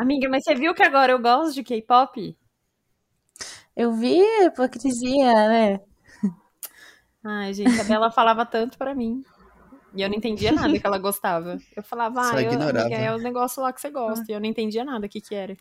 Amiga, mas você viu que agora eu gosto de K-pop? Eu vi a hipocrisia, né? Ai, gente, a Bela falava tanto pra mim. E eu não entendia nada que ela gostava. Eu falava, Só ah, eu, amiga, é o negócio lá que você gosta. E eu não entendia nada o que que era.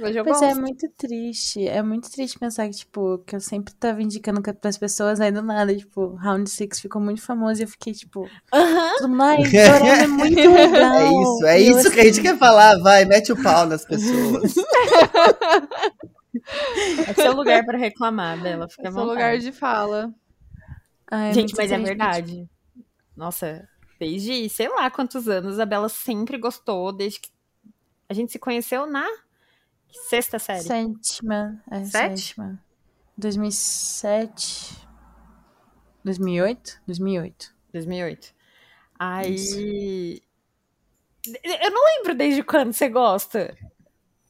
Hoje eu Pois gosto. é, é muito triste. É muito triste pensar que, tipo, que eu sempre tava indicando pras pessoas, aí do nada, tipo, Round Six ficou muito famoso e eu fiquei, tipo, ai, Dorama é muito legal. É isso, é E isso que a gente assim, quer falar. Vai, mete o pau nas pessoas. É seu lugar pra reclamar, Bela. Fica é o vontade. lugar de fala. ai, é Gente, mas é verdade. Nossa, desde sei lá quantos anos a Bela sempre gostou, desde que a gente se conheceu na sexta série. Sétima. É, Sete? sétima. 2007. 2008? 2008. 2008. Aí. Eu não lembro desde quando você gosta.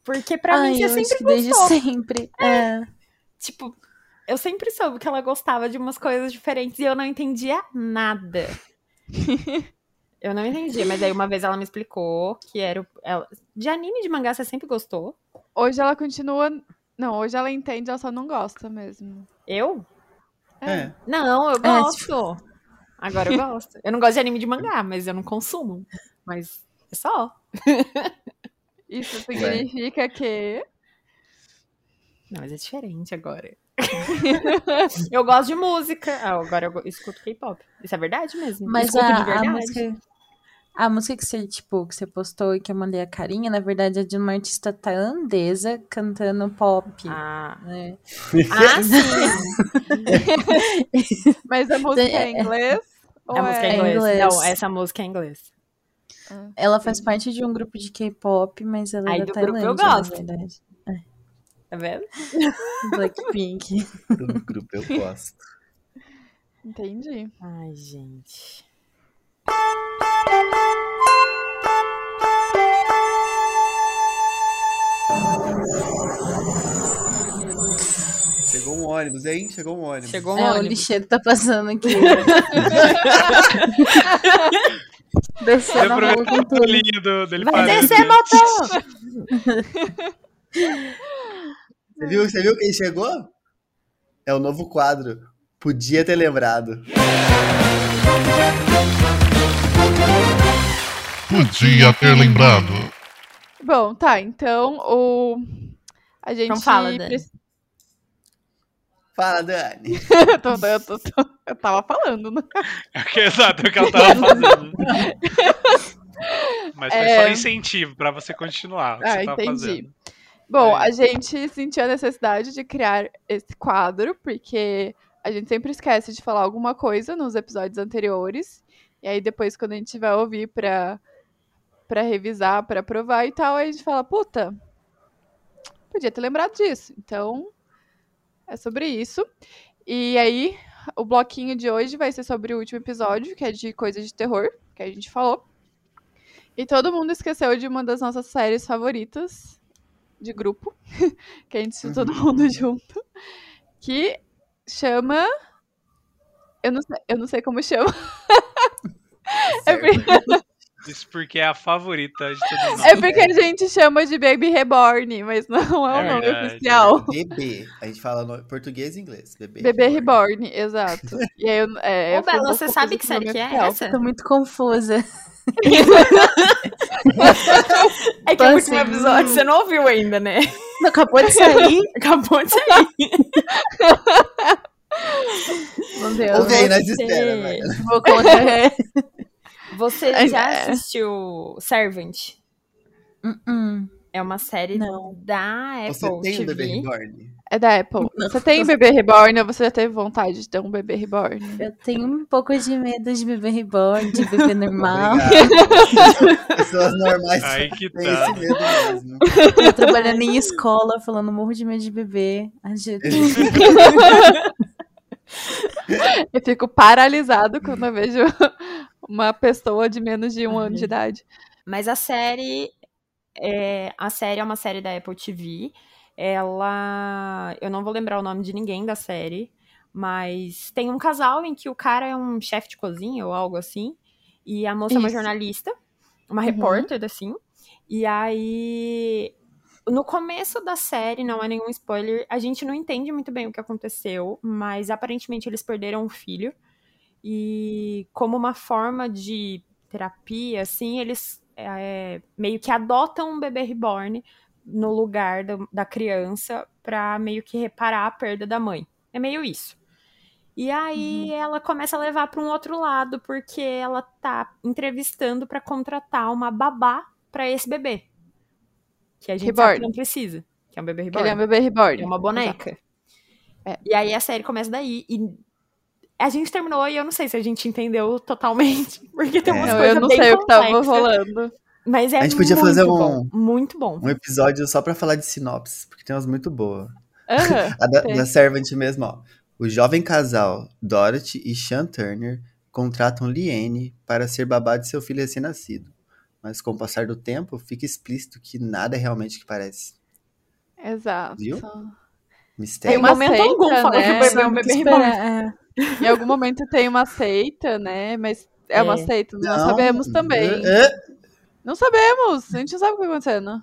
Porque pra Ai, mim você sempre desde sempre. É. Tipo, eu sempre soube que ela gostava de umas coisas diferentes e eu não entendia nada. eu não entendia, mas aí uma vez ela me explicou que era. o- Ela... De anime de mangá você sempre gostou. Hoje ela continua. Não, hoje ela entende, ela só não gosta mesmo. Eu? É. Não, eu É, gosto. Agora eu gosto. Eu não gosto de anime de mangá, mas eu não consumo. Mas é só. Isso significa que. Não, mas é diferente agora. eu gosto de música. Ah, agora eu escuto K-pop. Isso é verdade mesmo. Mas escuto a, de a verdade. música. A música que você, tipo, que você postou e que eu mandei a carinha, na verdade, é de uma artista tailandesa cantando pop. Ah, né? ah sim. Mas a música é em É. inglês? Ou A música é é em inglês. inglês. Não, essa música é em inglês. Ela faz parte de um grupo de K-pop, mas ela Aí é da do grupo eu Tailândia, na gosto. verdade. Tá vendo? Blackpink. Do grupo eu gosto. Entendi. Ai, gente. Chegou um ônibus, hein? Chegou um ônibus. Chegou um É, o ônibus. lixeiro tá passando aqui. Deu Descendo a rua com o tudo. bolinho do, dele Vai descer, motor! Você viu, você viu quem chegou? É o novo quadro. Podia ter lembrado. Podia ter lembrado. Bom, tá. Então, o. A gente. Então fala, Dani. Fala, Dani. eu, tô- eu tô- tô- eu tava falando, né? Exato, é o que ela tava fazendo. Mas foi É. só incentivo pra você continuar o que Ah, você tava entendi. fazendo. Bom, É. a gente sentiu a necessidade de criar esse quadro, porque a gente sempre esquece de falar alguma coisa nos episódios anteriores. E aí depois, quando a gente vai ouvir pra, pra revisar, pra provar e tal, aí a gente fala, puta, podia ter lembrado disso. Então, é sobre isso. E aí, o bloquinho de hoje vai ser sobre o último episódio, que é de coisa de terror, que a gente falou. E todo mundo esqueceu de uma das nossas séries favoritas de grupo, que a gente assistiu todo mundo junto, que chama. Eu não sei, eu não sei como chama. É porque, Isso porque é a favorita de todo mundo. é porque a gente chama de Baby Reborn, mas não é o É nome verdade, oficial. Bebê. A gente fala no português e inglês. Bebê. Bebê Reborn, exato. E aí, eu- é, Ô, eu Bela, você sabe que o série nome que é oficial. essa? Tô muito confusa. É que é o último assim, episódio, hum. você não ouviu ainda, né? Não, acabou de sair. Acabou de sair. Meu Deus. Ouve aí, nós. Vou colocar. Você já É. assistiu Servant? Hum, É uma série Não. da Apple Você tem um bebê TV. reborn? É da Apple. Não. Você tem Bebê Reborn ou você já teve vontade de ter um Bebê Reborn? Eu tenho um pouco de medo de bebê reborn, de bebê normal. Pessoas normais Aí que têm tá. esse medo mesmo. Eu trabalhando em escola, falando morro de medo de bebê. Ai, Jesus. Eu fico paralisado quando eu vejo uma pessoa de menos de um ano de idade. Mas a série é, a série é uma série da Apple TV. Ela, eu não vou lembrar o nome de ninguém da série, mas tem um casal em que o cara é um chefe de cozinha ou algo assim, e a moça é uma Isso. jornalista, uma Uhum. repórter assim. E aí, no começo da série, não é nenhum spoiler, a gente não entende muito bem o que aconteceu, mas aparentemente eles perderam um filho. E como uma forma de terapia, assim, eles é, meio que adotam um bebê reborn no lugar da, da criança pra meio que reparar a perda da mãe. É meio isso. E aí Uhum. ela começa a levar para um outro lado porque ela tá entrevistando pra contratar uma babá pra esse bebê. Que a gente sabe que não precisa, que é um bebê Que reborn. ele é um bebê reborn. É uma boneca. É. E aí a série começa daí. E a gente terminou e eu não sei se a gente entendeu totalmente. Porque tem É. umas Não, coisas eu não bem sei o que tava rolando. Mas é A gente podia muito fazer bom. um- Muito bom. Um episódio só pra falar de sinopse, porque tem umas muito boas. Aham, A da, da Servant mesmo, ó. O jovem casal Dorothy e Sean Turner contratam Liane para ser babá de seu filho recém-nascido. Mas com o passar do tempo, fica explícito que nada é realmente o que parece. Exato. Viu? Tem Mistério. uma momento seita, algum fala né? que o bebê é um bebê reborn. Em algum momento tem uma seita, né? Mas é uma É. seita, nós sabemos também. É, Não sabemos, a gente não sabe o que tá acontecendo.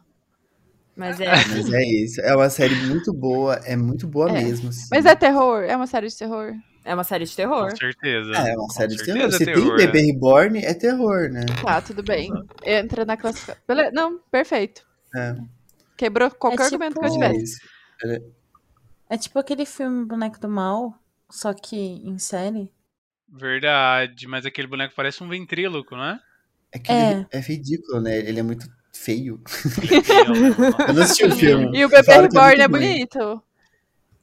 Mas é. mas é isso. É uma série muito boa, é muito boa É. mesmo. assim. Mas é terror? É uma série de terror? É uma série de terror. Com certeza. É, é uma Com série de certeza terror. é Se terror, tem é. bebê reborn, é terror, né? Tá, tudo bem. Entra na classificação. Beleza. Não, perfeito. É. Quebrou qualquer É argumento que eu tipo- É tivesse. isso. É tipo aquele filme Boneco do Mal, só que em série. Verdade, mas aquele boneco parece um ventríloco, não é? É que É. ele é ridículo, né? Ele é muito feio. Eu- não assisti o filme. E o bebê reborn é bonito.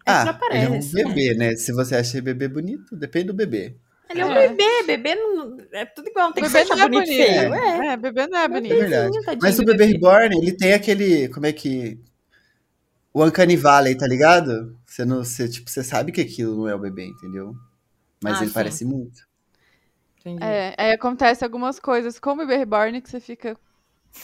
Ah, ele é um bebê, né? Se você acha bebê bonito, depende do bebê. Ele é um É. bebê, bebê não, é tudo igual, não tem que bebê ser não é bonito bonito. feio. É. É, bebê não é É bonito. verdade. tadinho Mas o bebê bebê. reborn, ele tem aquele. Como é que. O Uncanny Valley, tá ligado? Você, não, você, tipo, você sabe que aquilo não é o bebê, entendeu? Mas Ah, ele sim. parece muito. Entendi. É, aí acontece algumas coisas com o bebê reborn que você fica.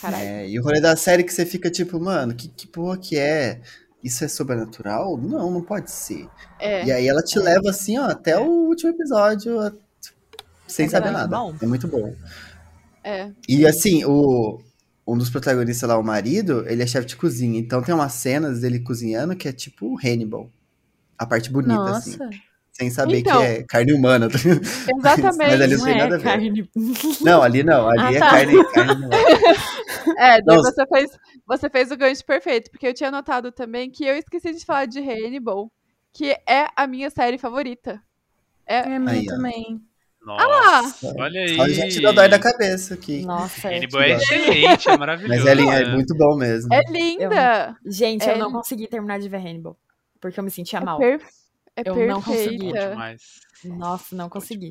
Caralho. É, e o rolê da série que você fica tipo, mano, que, que porra que é? Isso é sobrenatural? Não, não pode ser. É. E aí ela te leva assim, ó, até o último episódio, sem saber é muito nada. bom. É muito bom. É. E assim, o, um dos protagonistas lá, o marido, ele é chefe de cozinha. Então tem umas cenas dele cozinhando que é tipo Hannibal. A parte bonita, assim. Sem saber Então. que é carne humana. Exatamente. Mas ali não Não tem é nada a ver. carne. Não, ali não. Ali Ah, é tá. carne, carne humana. É, daí você fez, você fez o gancho perfeito, porque eu tinha notado também que eu esqueci de falar de Hannibal, que é a minha série favorita. É a minha Aí, ó. também. Nossa, olha aí. Só gente dá dói da cabeça aqui. Nossa, é. Hannibal é excelente, é maravilhoso. Mas ela é né? muito bom mesmo. É linda! Gente, É, eu não consegui terminar de ver Hannibal. Porque eu me sentia É, mal. per- é Eu não consegui. Perfeita. Nossa, não consegui.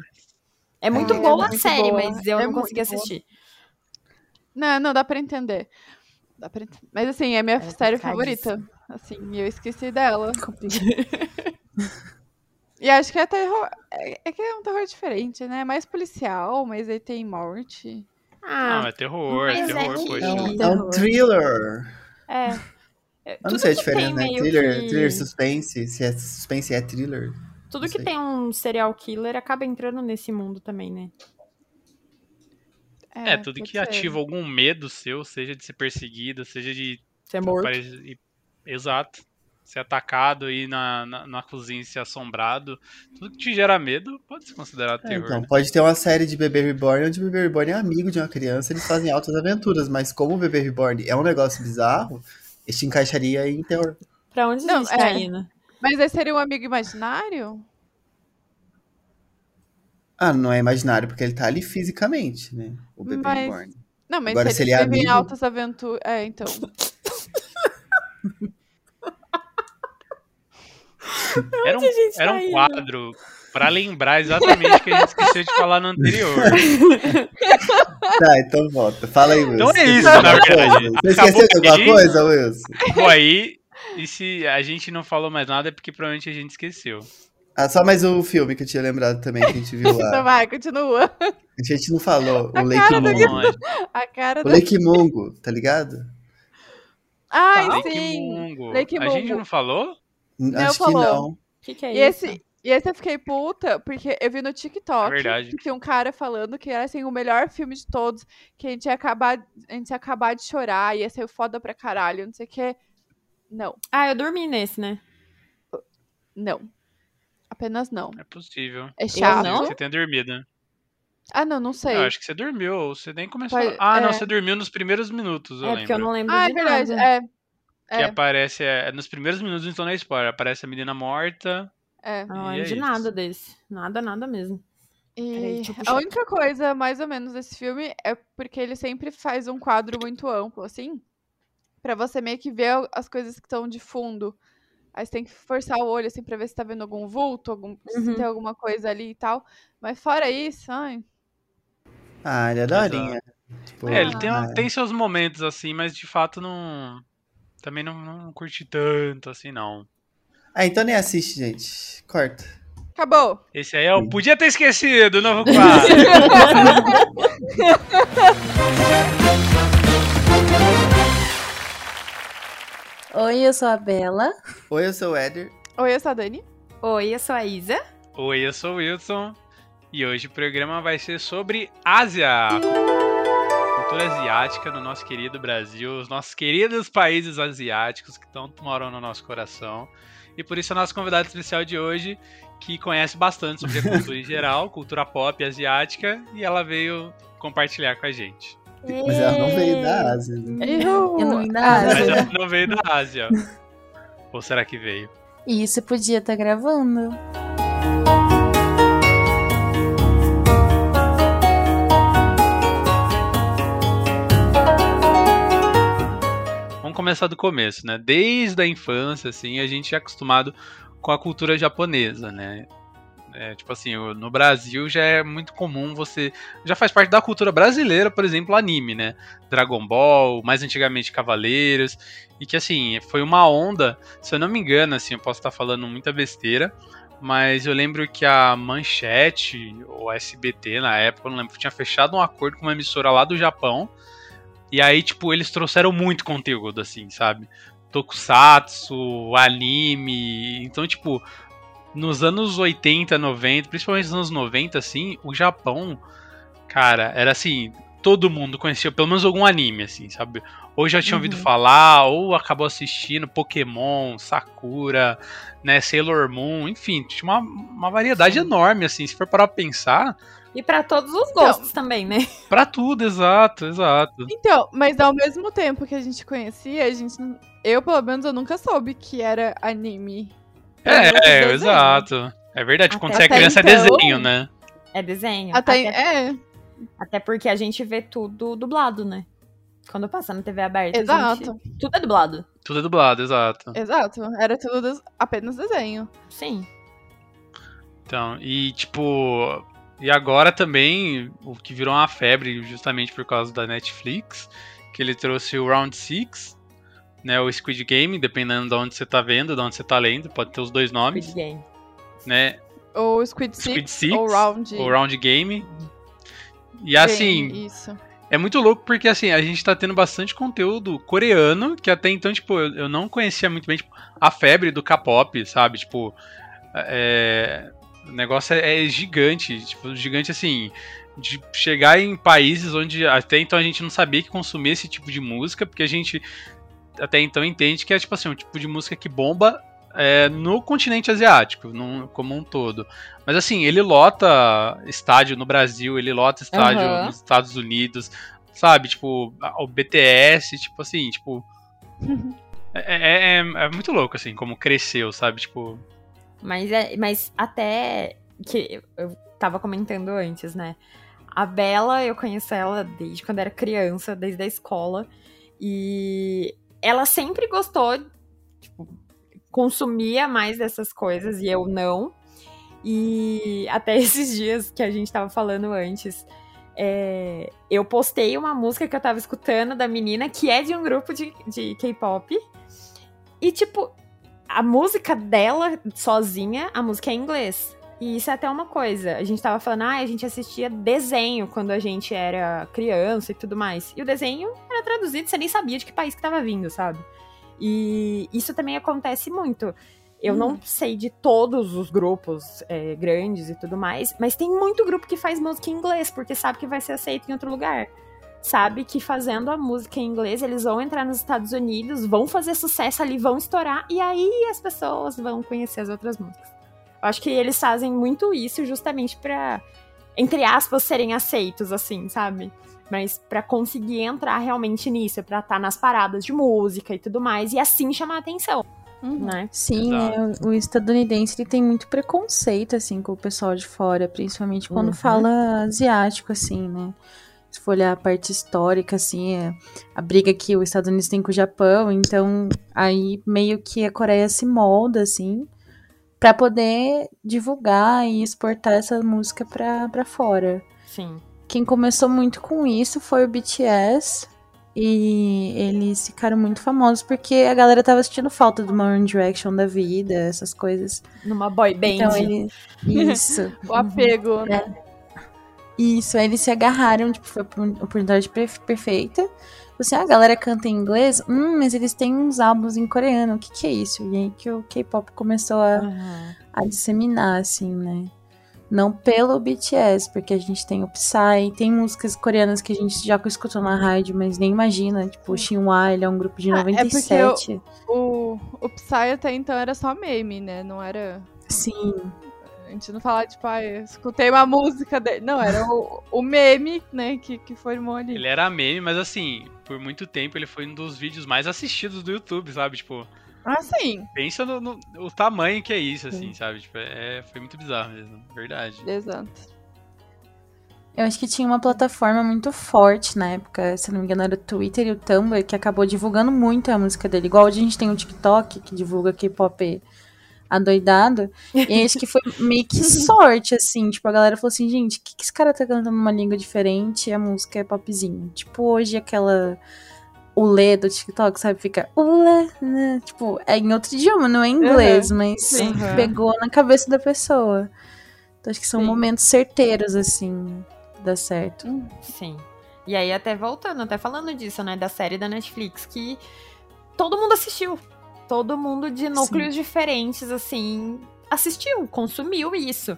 É muito É boa a muito série, boa. mas eu É não consegui boa. assistir. Não, não, dá pra entender. Dá pra ent- Mas assim, é minha é série favorita. Assim, e eu esqueci dela. E acho que é terror. É, é que é um terror diferente, né? Mais policial, mas aí tem morte. Não, Ah, é terror, é é terror, que- poxa. É é um thriller. é. Eu Tudo não sei a que diferença, tem né? Thriller, que- thriller suspense. Se é suspense, é thriller. Tudo que sei. tem um serial killer acaba entrando nesse mundo também, né? É, tudo pode que ser. ativa algum medo seu, seja de ser perseguido, seja de. É morto. Exato. Ser atacado aí na, na, na cozinha e ser assombrado. Tudo que te gera medo pode ser considerado É, terror. então, né? pode ter uma série de Bebê Reborn onde o Bebê Reborn é amigo de uma criança, eles fazem altas aventuras, mas como o Bebê Reborn é um negócio bizarro, este encaixaria em terror. Pra onde a Não, gente tá é. indo? Mas esse seria um amigo imaginário? Ah, não é imaginário, porque ele tá ali fisicamente, né? O Bebê Mas- Reborn. Não, mas Agora, se se eles ele é amigo- altas aventuras. É, então. Era um, a era tá um quadro pra lembrar exatamente o que a gente esqueceu de falar no anterior. Tá, então volta. Fala aí, Wilson. Então é isso, na de alguma verdade. coisa? Você esqueceu de alguma coisa, Wilson? Bom, aí. E se a gente não falou mais nada é porque provavelmente a gente esqueceu. Ah, só mais o filme que eu tinha lembrado também, que a gente viu Então lá. vai, continua. A gente não falou, o cara Lake do Mungo. Bom, é A cara O do. Lake Mungo, tá ligado? Ai, Lake sim. Mungo. Lake A gente não falou? N- Não Acho que falou. não. O que, que é E isso? esse, E esse eu fiquei puta, porque eu vi no TikTok É que tinha um cara falando que era assim, o melhor filme de todos, que a gente ia acabar, a gente ia acabar de chorar, ia ser foda pra caralho, não sei o que. Não, Ah, eu dormi nesse, né? não. Apenas não. É possível. É chato. não? Você tenha dormido, né? Ah, não, não sei. Eu acho que você dormiu, ou você nem começou. Pode- Ah, não, é. você dormiu nos primeiros minutos, eu é porque eu lembro. não lembro ah, é de verdade. nada. É. Que É, aparece, é, nos primeiros minutos, então não é spoiler. Aparece a menina morta. É. Não lembro é de isso. nada desse. Nada, nada mesmo. E Peraí, a única coisa, mais ou menos, desse filme é porque ele sempre faz um quadro muito amplo, assim, pra você meio que ver as coisas que estão de fundo. Aí você tem que forçar o olho, assim, pra ver se tá vendo algum vulto, algum, se Uhum. tem alguma coisa ali e tal. Mas fora isso, ai, Ah, ele é daorinha. Tipo, É, ele tem, ah, tem seus momentos assim, mas de fato não. Também não, não curti tanto assim, não. Ah, então nem assiste, gente. Corta. acabou. Esse aí eu podia ter esquecido, o novo quadro. Oi, eu sou a Bela. Oi, eu sou o Éder. Oi, eu sou a Dani. Oi, eu sou a Isa. Oi, eu sou o Wilson. E hoje o programa vai ser sobre Ásia. Cultura asiática no nosso querido Brasil, os nossos queridos países asiáticos que tanto moram no nosso coração. E por isso a nossa convidada especial de hoje, que conhece bastante sobre a cultura em geral, cultura pop asiática, e ela veio compartilhar com a gente. Mas ela não veio da Ásia. né? Eu não vim da Mas Ásia. ela não veio da Ásia. Ou será que veio? E isso podia estar gravando. Vamos começar do começo, né? Desde a infância, assim, a gente é acostumado com a cultura japonesa, né? É, tipo assim, no Brasil já é muito comum você. Já faz parte da cultura brasileira, por exemplo, anime, né? Dragon Ball, mais antigamente Cavaleiros. E que, assim, foi uma onda, se eu não me engano, assim, eu posso estar falando muita besteira, mas eu lembro que a Manchete, ou SBT na época, não lembro, tinha fechado um acordo com uma emissora lá do Japão. E aí, tipo, eles trouxeram muito conteúdo, assim, sabe? Tokusatsu, anime. Então, tipo, nos anos 80, 90, principalmente nos anos 90, assim, o Japão, cara, era assim, todo mundo conhecia pelo menos algum anime, assim, sabe? Ou já tinha ouvido Uhum. falar, ou acabou assistindo Pokémon, Sakura, né, Sailor Moon, enfim, tinha uma, uma variedade enorme, assim, se for parar pra pensar, E pra todos os gostos também, né? pra tudo, exato, exato. Então, mas ao mesmo tempo que a gente conhecia, a gente. Eu, pelo menos, eu nunca soube que era anime. É, desenho. exato. É verdade, quando Até- você é criança é então- desenho, né? É desenho. Até, Até, É, até porque a gente vê tudo dublado, né? Quando passa na TV aberta. exato. gente- Tudo é dublado. Tudo é dublado, exato. Exato. Era tudo apenas desenho. Sim. Então, e tipo. E agora também, o que virou uma febre justamente por causa da Netflix, que ele trouxe o Round 6, né? O Squid Game, dependendo de onde você tá vendo, de onde você tá lendo, pode ter os dois nomes, Squid Game. né? Ou Squid Six, Squid Six, ou Round. O Round Game. E Game, assim, Isso. É muito louco porque, assim, a gente tá tendo bastante conteúdo coreano, que até então, tipo, eu, eu não conhecia muito bem, tipo, a febre do K-pop, sabe? Tipo, é, o negócio é, é gigante, tipo, gigante, assim, de chegar em países onde até então a gente não sabia que consumia esse tipo de música, porque a gente até então entende que é, tipo assim, um tipo de música que bomba é, no continente asiático, num- como um todo. Mas assim, ele lota estádio no Brasil, ele lota estádio Aham. nos Estados Unidos, sabe? Tipo, o BTS, tipo assim, tipo. é, é- é- é muito louco, assim, como cresceu, sabe? Tipo. Mas, é, mas até que eu tava comentando antes, né? A Bela, eu conheço ela desde quando era criança, desde a escola. E ela sempre gostou, tipo, consumia mais dessas coisas e eu não. E até esses dias que a gente tava falando antes, é, eu postei uma música que eu tava escutando da menina, que é de um grupo de, de K-pop. E, tipo, a música dela sozinha, a música é em inglês. E isso é até uma coisa. A gente tava falando, ah, a gente assistia desenho quando a gente era criança e tudo mais. E o desenho era traduzido, você nem sabia de que país que tava vindo, sabe? E isso também acontece muito. Eu não sei de todos os grupos é, grandes e tudo mais, mas tem muito grupo que faz música em inglês, porque sabe que vai ser aceito em outro lugar. Sabe que fazendo a música em inglês, eles vão entrar nos Estados Unidos, vão fazer sucesso ali, vão estourar, e aí as pessoas vão conhecer as outras músicas. Eu acho que eles fazem muito isso justamente pra, entre aspas, serem aceitos, assim, sabe? Mas pra conseguir entrar realmente nisso, pra estar nas paradas de música e tudo mais, e assim chamar atenção, Uhum. né? Sim, é, o, o estadunidense ele tem muito preconceito, assim, com o pessoal de fora, principalmente quando Uhum. fala asiático, assim, né? Se for olhar a parte histórica, assim, é a briga que os Estados Unidos tem com o Japão, então aí meio que a Coreia se molda, assim, pra poder divulgar e exportar essa música pra, pra fora. Sim. Quem começou muito com isso foi o BTS. E eles ficaram muito famosos porque a galera tava sentindo falta do One Direction da vida, essas coisas. Numa boy band. Então ele. Isso. O apego, né? Isso. Aí eles se agarraram, tipo, foi uma oportunidade per- perfeita. Você, ah, a galera canta em inglês? Hum, mas eles têm uns álbuns em coreano. O que, que é isso? E aí que o K-pop começou a Aham. a disseminar, assim, né? Não pelo BTS, porque a gente tem o Psy, tem músicas coreanas que a gente já escutou na rádio, mas nem imagina. Tipo, o Shinhwa, ele é um grupo de Ah, é porque 97. O, o Psy até então era só meme, né? Não era. Sim, A gente não fala, tipo, ah, eu escutei uma música dele. Não, era o, o meme, né, que, que formou ali. Ele era meme, mas assim, por muito tempo ele foi um dos vídeos mais assistidos do YouTube, sabe? Tipo, Ah, sim. pensa no, no- o tamanho que é isso, assim, sabe? Tipo, é, foi muito bizarro mesmo, verdade. Exato. eu acho que tinha uma plataforma muito forte na época, se não me engano era o Twitter e o Tumblr, que acabou divulgando muito a música dele. Igual a gente tem o TikTok, que divulga K-pop adoidado. E acho que foi meio que sorte, assim. Tipo, a galera falou assim, gente, o que, que esse cara tá cantando numa língua diferente e a música é popzinho? Tipo, hoje aquela... O Lê do TikTok, sabe? Fica... Ule, né? Tipo, é em outro idioma, não é em inglês, mas sim. pegou na cabeça da pessoa. Então acho que são Sim. momentos certeiros, assim, dá certo. Sim. E aí, até voltando, até falando disso, né? Da série da Netflix, que todo mundo assistiu. Todo mundo de núcleos diferentes, assim, assistiu, consumiu isso.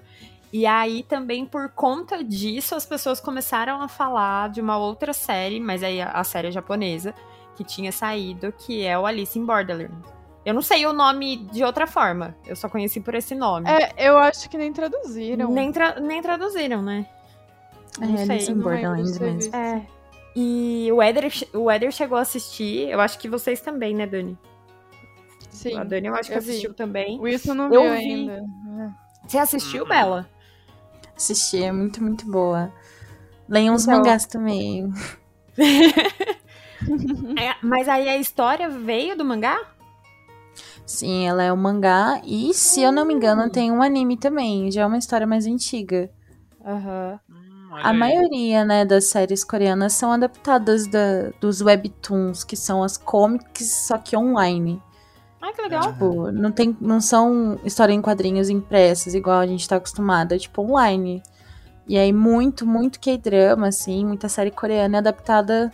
E aí, também, por conta disso, as pessoas começaram a falar de uma outra série, mas aí a, a série é japonesa, que tinha saído, que é o Alice in Borderland. Eu não sei o nome de outra forma, eu só conheci por esse nome. É, eu acho que nem traduziram. nem, tra- nem traduziram, né? É, Não sei, Alice in ter mesmo. É. E o Eder, o Eder chegou a assistir, eu acho que vocês também, né, Dani? Sim. A Dani eu acho que eu vi. assistiu também. O Wilson não Eu vi. ainda. Você assistiu, Uhum. Bela? Assisti, é muito, muito boa. Leiam os Então. mangás também. É, mas aí a história veio do mangá? Sim, ela é um mangá. E, se eu não me engano, tem um anime também. Já é uma história mais antiga. Hum, olha A aí. maioria, né, das séries coreanas são adaptadas da- dos webtoons, que são as comics, só que online. Ai, que legal. Tipo, não, tem, não são história em quadrinhos impressas, igual a gente tá acostumada, é tipo online. E aí, muito, muito K-drama, assim, muita série coreana é adaptada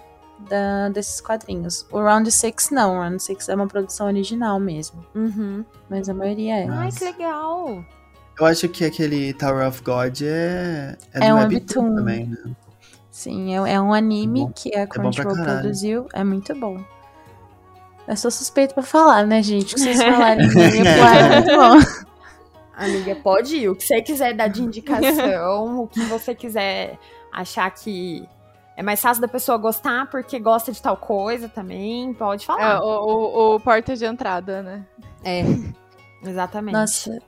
da- desses quadrinhos. O Round Six não, o Round Six é uma produção original mesmo. Uhum. Mas a maioria é. Ai, que legal. Eu acho que aquele Tower of God é, é, É do um Webtoon webtoon. também, né? Sim, é, é um anime bom. que a pra Crunchyroll produziu. É muito bom. Eu sou suspeito pra falar, né, gente? O que vocês falarem é muito bom. Amiga, pode ir. O que você quiser dar de indicação, o que você quiser achar que é mais fácil da pessoa gostar porque gosta de tal coisa também, pode É, falar. o, o, o porta de entrada, né? É. Exatamente. Nossa,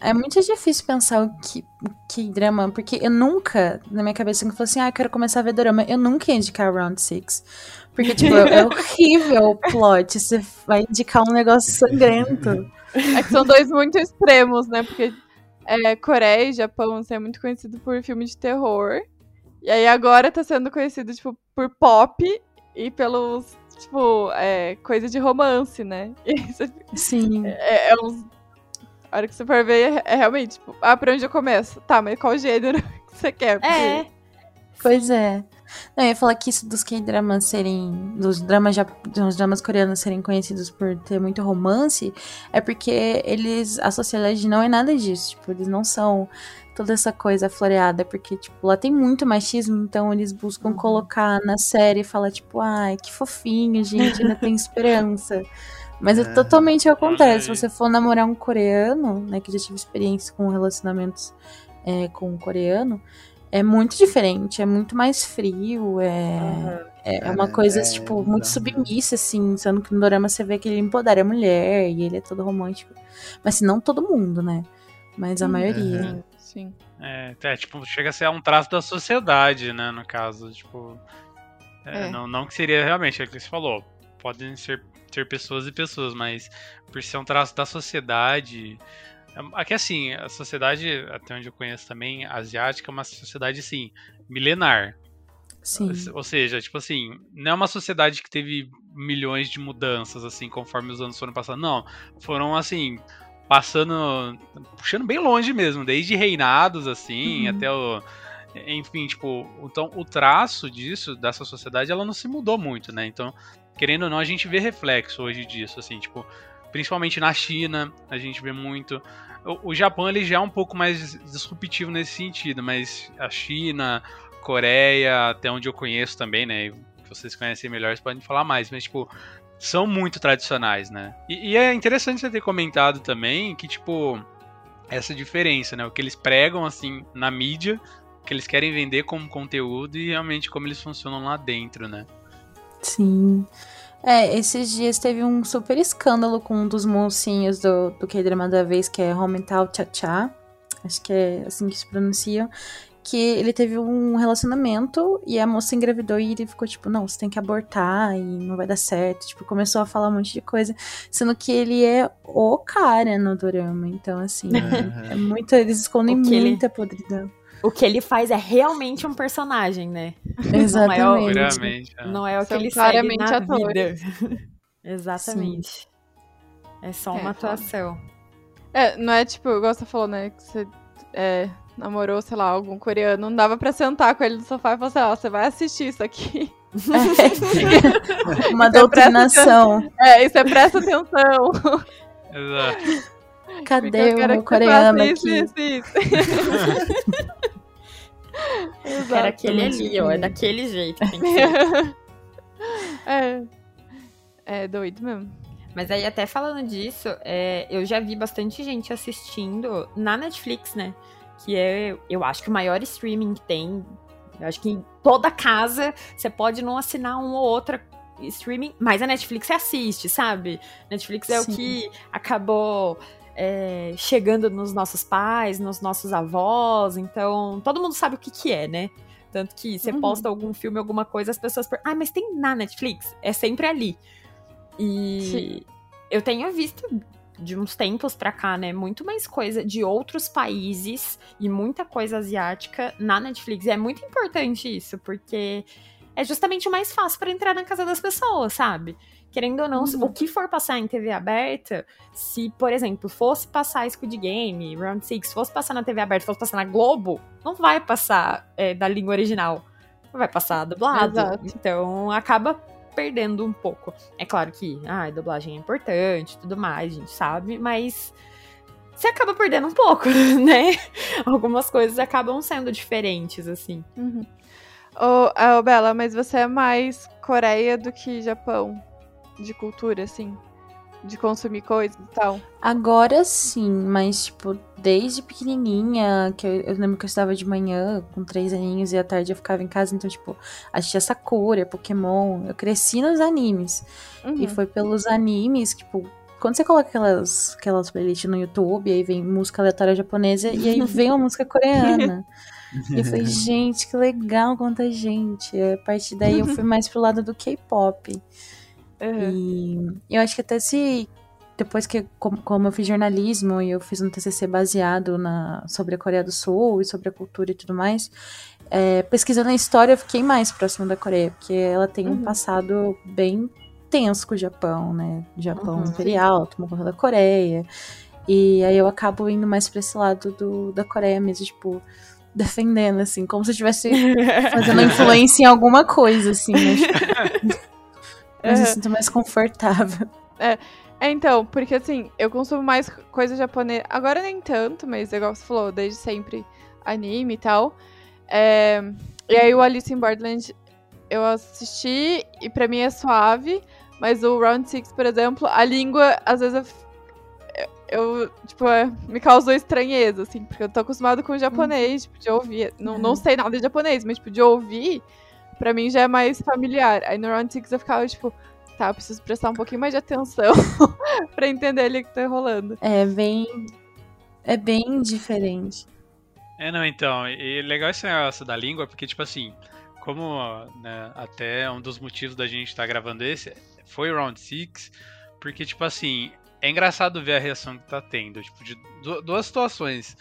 é muito difícil pensar o que, o que drama, porque eu nunca, na minha cabeça, eu falei assim, ah, eu quero começar a ver drama, eu nunca ia indicar Round Six. Porque, tipo, é horrível o plot, você vai indicar um negócio sangrento. É que são dois muito extremos, né? Porque é, Coreia e Japão assim, é muito conhecido por filme de terror. E aí agora tá sendo conhecido, tipo, por pop e pelos, tipo, é, coisa de romance, né? Sim. É, é uns. A hora que você for ver, é, é realmente, tipo, ah, pra onde eu começo? Tá, mas qual gênero que você quer? Porque- É. Pois é. Não, eu ia falar que isso dos K-dramas serem. Dos dramas, dos dramas coreanos serem conhecidos por ter muito romance, é porque eles. A sociedade não é nada disso. Tipo, eles não são toda essa coisa floreada. Porque, tipo, lá tem muito machismo, então eles buscam colocar na série e falar, tipo, ai, que fofinho, gente, ainda tem esperança. Mas é É. totalmente ao contrário. Olha Se você for namorar um coreano, né, que já tive experiência com relacionamentos é, com um coreano, é muito diferente, é muito mais frio, é, é, é uma coisa, é tipo, muito submissa, assim, sendo que no dorama você vê que ele empodera a mulher e ele é todo romântico. Mas assim, não todo mundo, né? Mas a Uhum. maioria. Uhum. Sim. É, é, tipo, chega a ser um traço da sociedade, né, no caso, tipo... é, É. Não, não que seria realmente, é o que você falou, podem ser, ser pessoas e pessoas, mas por ser um traço da sociedade... é- Aqui, assim, a sociedade, até onde eu conheço também, asiática, é uma sociedade, assim, milenar. Sim. Ou seja, tipo assim, não é uma sociedade que teve milhões de mudanças, assim, conforme os anos foram passando. Não, foram, assim, passando, puxando bem longe mesmo, desde reinados, assim, Uhum. até o... Enfim, tipo, então o traço disso, dessa sociedade, ela não se mudou muito, né? Então, querendo ou não, a gente vê reflexo hoje disso, assim, tipo, principalmente na China, a gente vê muito. O, o Japão, ele já é um pouco mais disruptivo nesse sentido, mas a China, Coreia, até onde eu conheço também, né? Vocês conhecem melhor, vocês podem falar mais, mas, tipo, são muito tradicionais, né? E, e é interessante você ter comentado também que, tipo, essa diferença, né? O que eles pregam, assim, na mídia, o que eles querem vender como conteúdo e realmente como eles funcionam lá dentro, né? Sim. É, esses dias teve um super escândalo com um dos mocinhos do, do K-drama da vez, que é Homental Cha Cha. Acho que é assim que se pronunciam. Que ele teve um relacionamento e a moça engravidou e ele ficou tipo, não, você tem que abortar e não vai dar certo. Tipo, começou a falar um monte de coisa. Sendo que ele é o cara no dorama. Então, assim, é muito. Eles escondem que ele- muita podridão. O que ele faz é realmente um personagem, né? Exatamente. Puramente. é. Não é o que São ele segue claramente na atores. vida. Exatamente. É só É, uma foda. atuação. É, não é tipo, igual você falou, né? Que você é, namorou, sei lá, algum coreano. Não dava pra sentar com ele no sofá e falar assim, ó, você vai assistir isso aqui. Uma Então, presta doutrinação. É, isso é presta atenção. Exato. Cadê eu o coreano faça isso, aqui? isso, isso. Era aquele ali, ó. É daquele jeito. que Tem que ser. é. É doido mesmo. Mas aí, até falando disso, é, eu já vi bastante gente assistindo na Netflix, né? Que é, eu acho que o maior streaming que tem. Eu acho que em toda casa você pode não assinar um ou outra streaming, mas a Netflix você assiste, sabe? Netflix é Sim. o que acabou é, chegando nos nossos pais, nos nossos avós, então todo mundo sabe o que que é, né? Tanto que você Uhum. posta algum filme, alguma coisa, as pessoas perguntam, ah, mas tem na Netflix? É sempre ali. E eu tenho visto de uns tempos pra cá, né, muito mais coisa de outros países e muita coisa asiática na Netflix. E é muito importante isso, porque é justamente o mais fácil pra entrar na casa das pessoas, sabe? Querendo ou não, Uhum. o que for passar em TV aberta, se, por exemplo, fosse passar Squid Game, Round Six, fosse passar na TV aberta, fosse passar na Globo, não vai passar é, da língua original. Vai passar dublado. Exato. Então acaba perdendo um pouco. É claro que ah, a dublagem é importante tudo mais, a gente sabe, mas você acaba perdendo um pouco, né? Algumas coisas acabam sendo diferentes, assim. Uhum. Ah, ô, Bela, mas você é mais Coreia do que Japão? De cultura, assim? De consumir coisas e tal? Agora sim, mas tipo, desde pequenininha, que eu, eu lembro que eu estava de manhã com três aninhos e à tarde eu ficava em casa, então, tipo, assistia Sakura, Pokémon. Eu cresci nos animes. E Uhum. foi pelos animes, tipo, quando você coloca aquelas, aquelas playlists no YouTube, aí vem música aleatória japonesa e aí vem uma música coreana. E eu falei, gente, que legal quanta gente. E a partir daí eu fui mais pro lado do K-pop. Uhum. E eu acho que até se. Depois que, como, eu fiz jornalismo e eu fiz um TCC baseado na, sobre a Coreia do Sul e sobre a cultura e tudo mais, é, pesquisando a história eu fiquei mais próximo da Coreia, porque ela tem um Uhum. passado bem tenso com o Japão, né? Japão Uhum. imperial, tomou conta da Coreia. E aí eu acabo indo mais pra esse lado do, da Coreia mesmo, tipo, defendendo, assim, como se eu estivesse fazendo influência em alguma coisa, assim. Né? Mas eu Aham. sinto mais confortável. É, então, porque assim, eu consumo mais coisa japonesa. Agora nem tanto, mas igual você falou, desde sempre anime e tal. É, e aí o Alice in Borderland eu assisti e pra mim é suave, mas o Round Six, por exemplo, a língua, às vezes eu, eu, tipo, é, me causou estranheza, assim, porque eu tô acostumado com o japonês, tipo, de ouvir. Não, não sei nada de japonês, mas, tipo, de ouvir, pra mim já é mais familiar. Aí no Round Six eu ficava, tipo, tá, eu preciso prestar um pouquinho mais de atenção pra entender ali o que tá rolando. É bem. É bem diferente. É, não, então, e legal esse negócio da língua, porque, tipo assim, como né, até um dos motivos da gente estar gravando esse foi o Round Six, porque, tipo assim, é engraçado ver a reação que tá tendo, tipo, de du- duas situações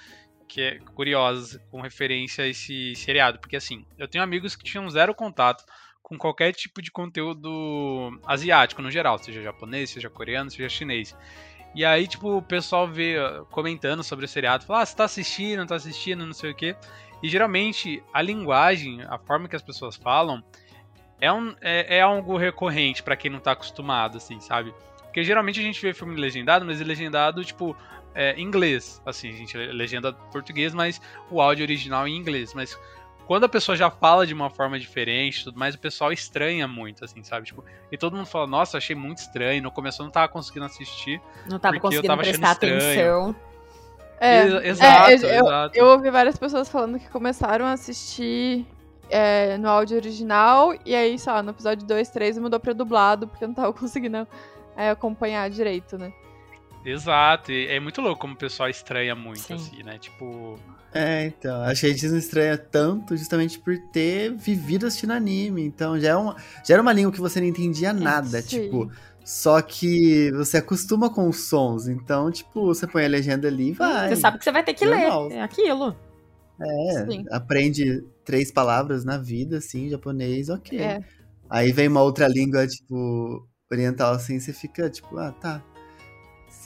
que é curiosas com referência a esse seriado, porque, assim, eu tenho amigos que tinham zero contato com qualquer tipo de conteúdo asiático no geral, seja japonês, seja coreano, seja chinês. E aí, tipo, o pessoal vê uh, comentando sobre o seriado, fala, ah, você tá assistindo, tá assistindo, não sei o quê. E geralmente a linguagem, a forma que as pessoas falam, é, um, é, é algo recorrente pra quem não tá acostumado, assim, sabe? Porque geralmente a gente vê filme legendado, mas legendado, tipo, é, inglês. Assim, a gente legenda português, mas o áudio original em inglês. Mas quando a pessoa já fala de uma forma diferente e tudo mais, o pessoal estranha muito, assim, sabe? Tipo, e todo mundo fala, nossa, achei muito estranho. No começo eu não tava conseguindo assistir. Não tava Porque eu conseguindo tava prestar estranho. atenção. É, Ex- exato, é, eu, exato. eu ouvi várias pessoas falando que começaram a assistir é, no áudio original, e aí, sei lá, no episódio 2, 3 mudou pra dublado, porque eu não tava conseguindo é, acompanhar direito, né? Exato, e é muito louco como o pessoal estranha muito, Sim. assim, né? Tipo, É, então. Acho que a gente não estranha tanto justamente por ter vivido assistindo anime. Então já, é uma, já era uma língua que você não entendia nada. sim. Tipo, só que você acostuma com os sons. Então, tipo, você põe a legenda ali e vai. Você sabe que você vai ter que Normal. ler. É aquilo. É, Sim. aprende três palavras na vida, assim, japonês, ok. É. Aí vem uma outra língua, tipo, oriental, assim, você fica, tipo, ah, tá.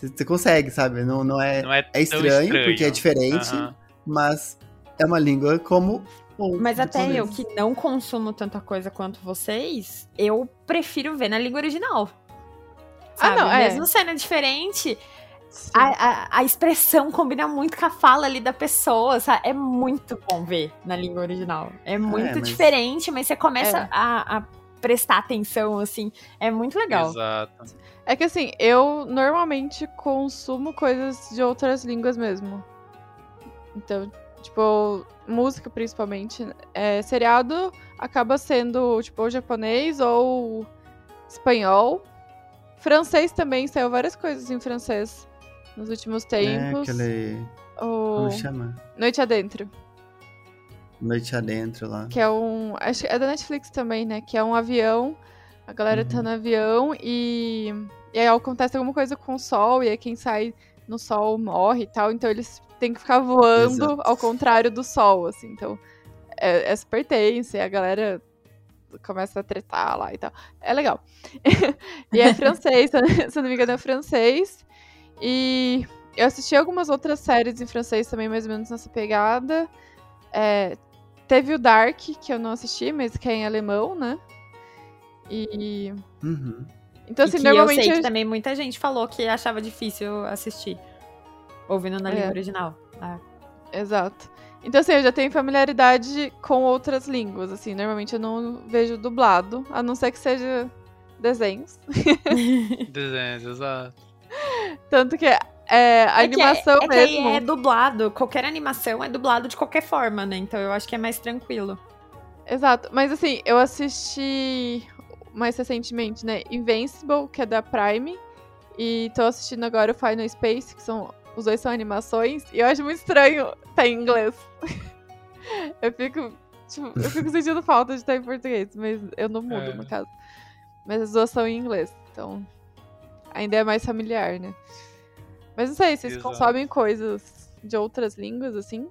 Você consegue, sabe? Não, não é. não é, É tão estranho, porque é diferente, Aham. mas é uma língua como. Mas até eu que não consumo tanta coisa quanto vocês, eu prefiro ver na língua original. Ah, Sabe? não, é. Mesmo sendo diferente, a, a, a expressão combina muito com a fala ali da pessoa, sabe? É muito bom ver na língua original. É muito mas- diferente, mas você começa É. a, a prestar atenção, assim. É muito legal. Exato. É que assim, eu normalmente consumo coisas de outras línguas mesmo. Então, tipo, música principalmente. É, seriado acaba sendo, tipo, ou japonês ou espanhol. Francês também, saiu várias coisas em francês nos últimos É tempos. aquele. O Como chama? Noite Adentro, Noite adentro lá. que é um. Acho que é da Netflix também, né? Que é um avião. A galera tá Uhum. no avião e. E aí acontece alguma coisa com o sol, e aí quem sai no sol morre e tal. Então eles têm que ficar voando Exato. ao contrário do sol, assim. Então é, é super tenso, e a galera começa a tretar lá e tal. É legal. e é francês, se não me engano, é francês. E eu assisti algumas outras séries em francês também, mais ou menos nessa pegada. É, teve o Dark, que eu não assisti, mas que é em alemão, né? E. Uhum. Então, E assim, que normalmente. eu sei que eu- também muita gente falou que achava difícil assistir. Ouvindo na É. língua original. Ah. Exato. Então, assim, eu já tenho familiaridade com outras línguas, assim. Normalmente eu não vejo dublado, a não ser que seja desenhos. Desenhos, exato. Tanto que é, a É que animação é, é que aí mesmo. é dublado. Qualquer animação é dublado de qualquer forma, né? Então eu acho que é mais tranquilo. Exato. Mas assim, eu assisti mais recentemente, né? Invincible, que é da Prime. E tô assistindo agora o Final Space, que são. Os dois são animações. E eu acho muito estranho estar em inglês. eu fico. tipo, eu fico sentindo falta de estar em português, mas eu não mudo, É. no caso. Mas as duas são em inglês. Então. Ainda é mais familiar, né? Mas não sei, vocês Exato. consomem coisas de outras línguas, assim?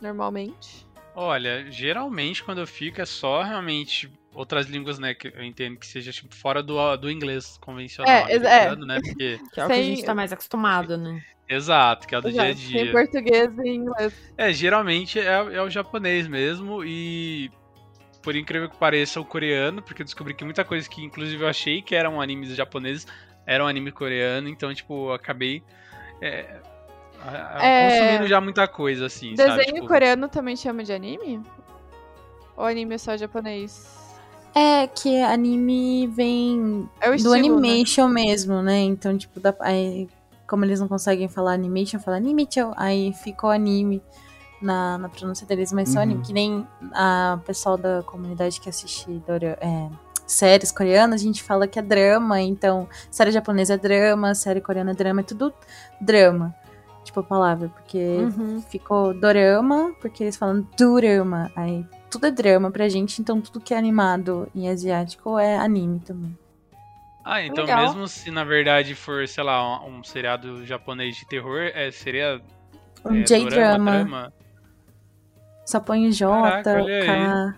Normalmente? Olha, geralmente quando eu fico é só realmente outras línguas, né, que eu entendo que seja tipo, fora do, do inglês convencional É, ex- é. né? Porque Que é o que a gente tá mais acostumado, né? exato, que é o do dia a Exato, dia. Em português e inglês. É, geralmente é, é o japonês mesmo e por incrível que pareça o coreano, porque eu descobri que muita coisa que inclusive eu achei que eram animes japoneses eram anime coreano, então tipo, eu acabei é, É, consumindo já muita coisa assim, sabe? Desenho Tipo, coreano também chama de anime? Ou anime é só japonês? É que anime vem É o do estilo, né? animation mesmo, né? Então, tipo, dá, aí, como eles não conseguem falar animation, fala animation, aí ficou anime na, na pronúncia deles, mas só Uhum. anime. Que nem a pessoal da comunidade que assiste dora- é, séries coreanas, a gente fala que é drama, então série japonesa é drama, série coreana é drama, é tudo drama. Tipo a palavra, porque Uhum. ficou dorama, porque eles falam durama. Aí tudo é drama pra gente, então tudo que é animado em asiático é anime também. Ah, então Legal. mesmo se na verdade for, sei lá, um, um seriado japonês de terror, é, seria Um é, J-drama. drama. Só põe J, Caraca, olha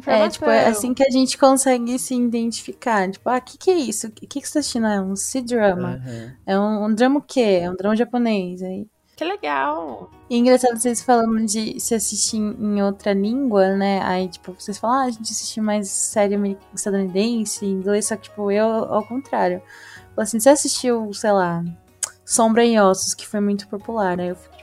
K. É, Informação. tipo, é assim que a gente consegue se identificar. Tipo, ah, o que, que é isso? O que, que você tá assistindo? É um C-drama. Aham. É um, um drama o quê? É um drama japonês. Aí. Que legal. E engraçado vocês falando de se assistir em outra língua, né? Aí, tipo, vocês falam, ah, a gente assiste mais série estadunidense, inglês, só que, tipo, eu, ao contrário. Falo assim, você assistiu, sei lá, Sombra em Ossos, que foi muito popular, aí eu fico,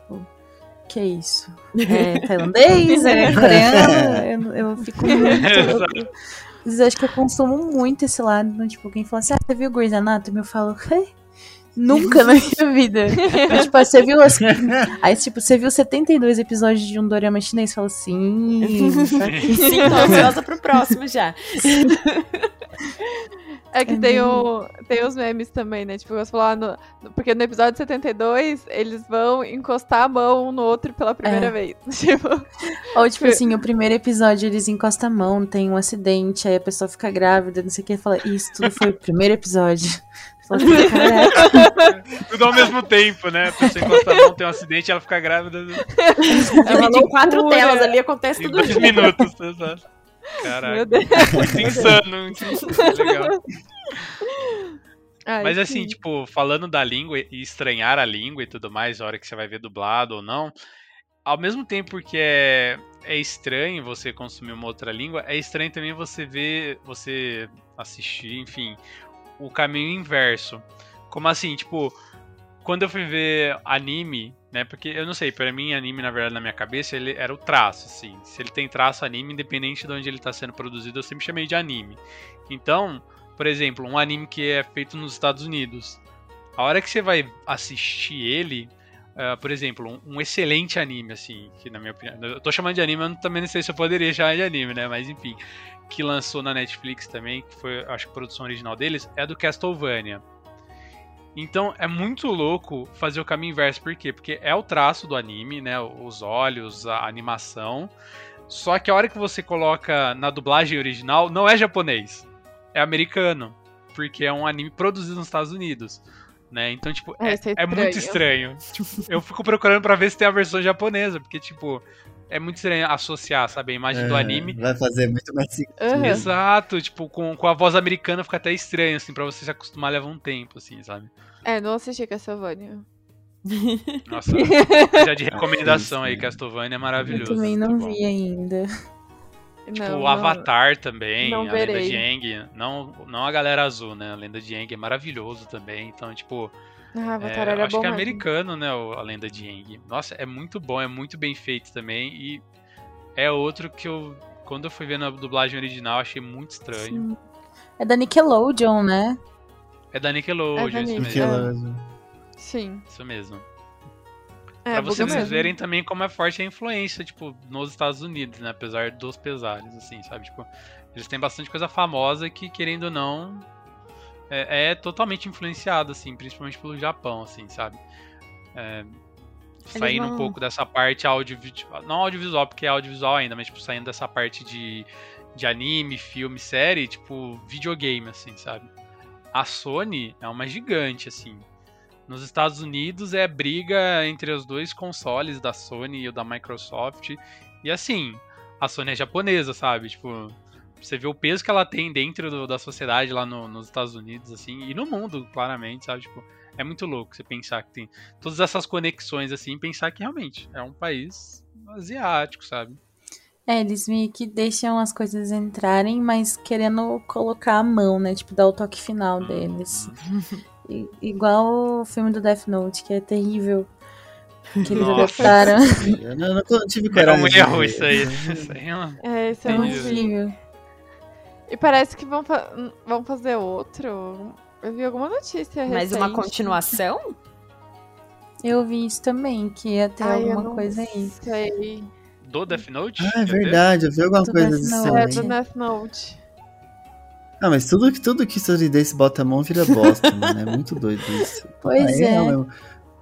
que é isso? É tailandês? É coreano? Eu, eu fico muito... eu, acho que eu consumo muito esse lado, né? tipo, quem fala assim, ah, você viu Grey's Anatomy? Eu falo, "Hã? Nunca na minha vida. Mas, tipo, você viu as... Aí, tipo, você viu 72 episódios de um dorama chinês? Fala, sim, aqui. Sim, tô ansiosa pro próximo já. É que É tem, o, tem os memes também, né? Tipo, você falou, ah, no- porque no episódio 72, eles vão encostar a mão um no outro pela primeira É. vez. Tipo, Ou, tipo assim, o primeiro episódio eles encostam a mão, tem um acidente, aí a pessoa fica grávida, não sei o que, fala, isso tudo foi o primeiro episódio. Tudo ao mesmo tempo, né? A pessoa encosta a mão, tem um acidente, ela fica grávida É uma de quatro telas ali, acontece em tudo dois junto. minutos. exato. Caraca. Muito insano, muito insano. Legal. Ai, Mas assim, sim. tipo, falando da língua e estranhar a língua e tudo mais, a hora que você vai ver dublado ou não, ao mesmo tempo que é, é estranho você consumir uma outra língua, é estranho também você ver, você assistir, enfim, o caminho inverso. Como assim, tipo, quando eu fui ver anime, né? Porque eu não sei, pra mim anime, na verdade, na minha cabeça, ele era o traço, assim. Se ele tem traço anime, independente de onde ele tá sendo produzido, eu sempre chamei de anime. Então, por exemplo, um anime que é feito nos Estados Unidos. A hora que você vai assistir ele, ah, por exemplo, um, um excelente anime, assim, que na minha opinião. Eu tô chamando de anime, eu também não sei se eu poderia chamar de anime, né? Mas enfim. Que lançou na Netflix também, que foi, acho que a produção original deles, é do Castlevania. Então é muito louco fazer o caminho inverso, por quê? Porque é o traço do anime, né? Os olhos, a animação. Só que a hora que você coloca na dublagem original, não é japonês, é americano. Porque é um anime produzido nos Estados Unidos. Né? Então, tipo, É, é, é é muito estranho. Tipo, eu fico procurando pra ver se tem a versão japonesa, porque, tipo, é muito estranho associar, sabe, a imagem do É, anime. Vai fazer muito mais sentido. Aham. Exato, tipo, com, com a voz americana fica até estranho, assim, pra você se acostumar leva um tempo, assim, sabe? É, não assisti Castlevania. Nossa, já de recomendação aí, Castlevania é eu maravilhoso. também não bom. vi ainda. Tipo, não, o não- Avatar também, não a Lenda verei. de Aang. Não, não a Galera Azul, né? A Lenda de Aang é maravilhoso também. Então, tipo, Ah, é, era acho bom que é mesmo. americano, né? o- A Lenda de Aang. Nossa, é muito bom, é muito bem feito também. E é outro que eu, quando eu fui ver na dublagem original, achei muito estranho. Sim. É da Nickelodeon, né? É da Nickelodeon, É da isso mesmo. Nickelodeon. Sim. Isso mesmo. É, pra vocês mesmo. verem também como é forte a influência, tipo, nos Estados Unidos, né? Apesar dos pesares, assim, sabe? Tipo, eles têm bastante coisa famosa que, querendo ou não, é, é totalmente influenciado, assim, principalmente pelo Japão, assim, sabe? É, saindo não- um pouco dessa parte audiovisual, não audiovisual, porque é audiovisual ainda, mas, tipo, saindo dessa parte de, de anime, filme, série, tipo, videogame, assim, sabe? A Sony é uma gigante, assim. Nos Estados Unidos é briga entre os dois consoles da Sony e o da Microsoft. E assim, a Sony é japonesa, sabe? Tipo, você vê o peso que ela tem dentro do- da sociedade lá no- nos Estados Unidos, assim, e no mundo, claramente, sabe? Tipo, é muito louco você pensar que tem todas essas conexões, assim, e pensar que realmente é um país asiático, sabe? É, eles meio que deixam as coisas entrarem, mas querendo colocar a mão, né? Tipo, dar o toque final deles. I- igual o filme do Death Note, que é terrível. Que eles adaptaram. Eu não, não tive É coragem. um de erro isso aí. Isso aí é É, esse É horrível. E parece que vão, fa- vão fazer outro. Eu vi alguma notícia Mas uma recente. continuação? Eu vi isso também, que ia ter Ai, alguma não coisa aí. Sei. Do Death Note? Ah, é verdade, eu vi alguma Do coisa disso. É, também. do Death Note. Ah, mas tudo, que- tudo que estadunidense bota a mão vira bosta, mano. É muito doido isso. Pois Ah, é. meu.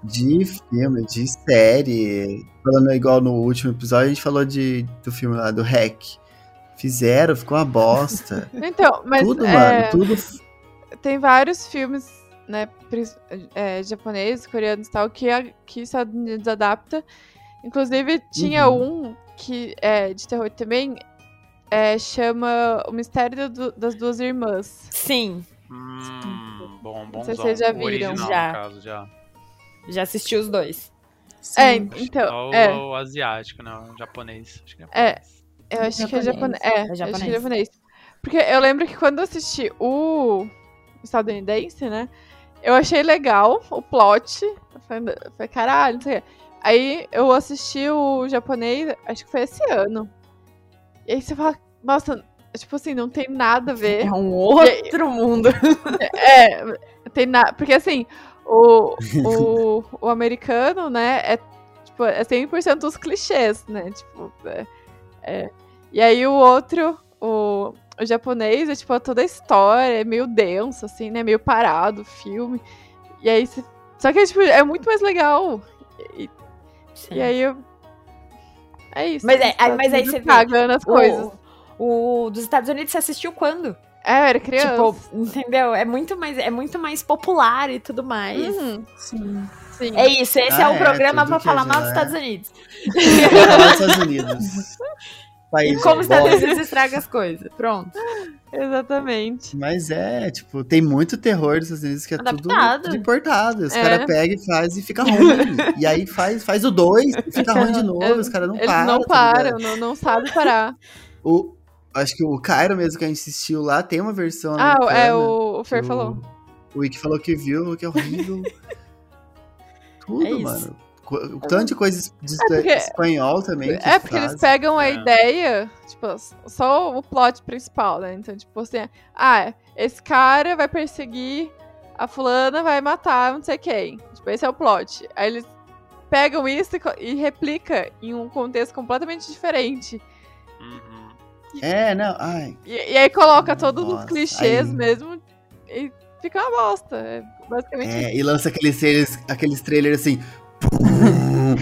De filme, de série. Falando igual no último episódio, a gente falou de, do filme lá, do Hack. Fizeram, ficou uma bosta. Então, mas tudo, é, mano, tudo. tem vários filmes, né, é, japoneses, coreanos e tal, que, a, que os Estados Unidos adapta. Inclusive, tinha um que é de terror também, é, chama O Mistério do- das Duas Irmãs. Sim, Hum, bom, bom. se vocês já viram. Original, Já. no caso, já. já assisti os dois. É, Sim. então, Só o, é, o asiático, né? O japonês. Acho que é É. japonês. eu acho que é Japonês. japonês. É, É acho que é japonês. japonês. Porque eu lembro que quando eu assisti o estadunidense, né, eu achei legal o plot. Eu falei, eu falei, caralho, não sei o quê. Aí eu assisti o japonês, acho que foi esse ano. E aí você fala, nossa, tipo assim, não tem nada a ver. É um outro mundo. É, tem nada. Porque assim, o, o, o americano, né, é, tipo, é 100% os clichês, né? Tipo, é, é. E aí o outro, o, o japonês, é tipo toda a história, é meio denso, assim, né? Meio parado o filme. E aí você. Só que tipo, é muito mais legal. E, e aí eu. É isso. Mas é- Estados mas aí você vê, Pagando as coisas. O, o dos Estados Unidos você assistiu quando? É, eu era criança. Tipo, entendeu? É muito mais, é muito mais popular e tudo mais. Uhum, Sim. sim. É isso, esse Ah, é o é, programa tudo pra que falar é mal dos Estados Unidos. Vou falar dos Estados Unidos. País Como os Estados. Unidos estraga as coisas. Pronto. Exatamente. Mas é, tipo, tem muito terror dos Estados Unidos que é Adaptado. tudo, tudo importado. Os É. caras pegam e fazem e fica ruim. e aí faz, faz o dois e fica ruim de novo. Os caras não Eles param. não tá param, não, não sabem parar. o, acho que o Cairo mesmo que a gente assistiu lá tem uma versão ah, americana. é, o, o Fer falou. O Wiki falou que viu, que é horrível. Tudo, É isso. mano. O tanto de coisa de É porque- espanhol também. que É, porque eles pegam a É. ideia, tipo, só o plot principal, né? Então, tipo assim, ah, esse cara vai perseguir a fulana, vai matar não sei quem. Tipo, esse é o plot. Aí eles pegam isso e e replica em um contexto completamente diferente. Uhum. É, não. Ai, E, e aí coloca todos os Nossa, clichês aí- mesmo e fica uma bosta. É basicamente É, e lança aqueles trailers, aqueles trailers assim.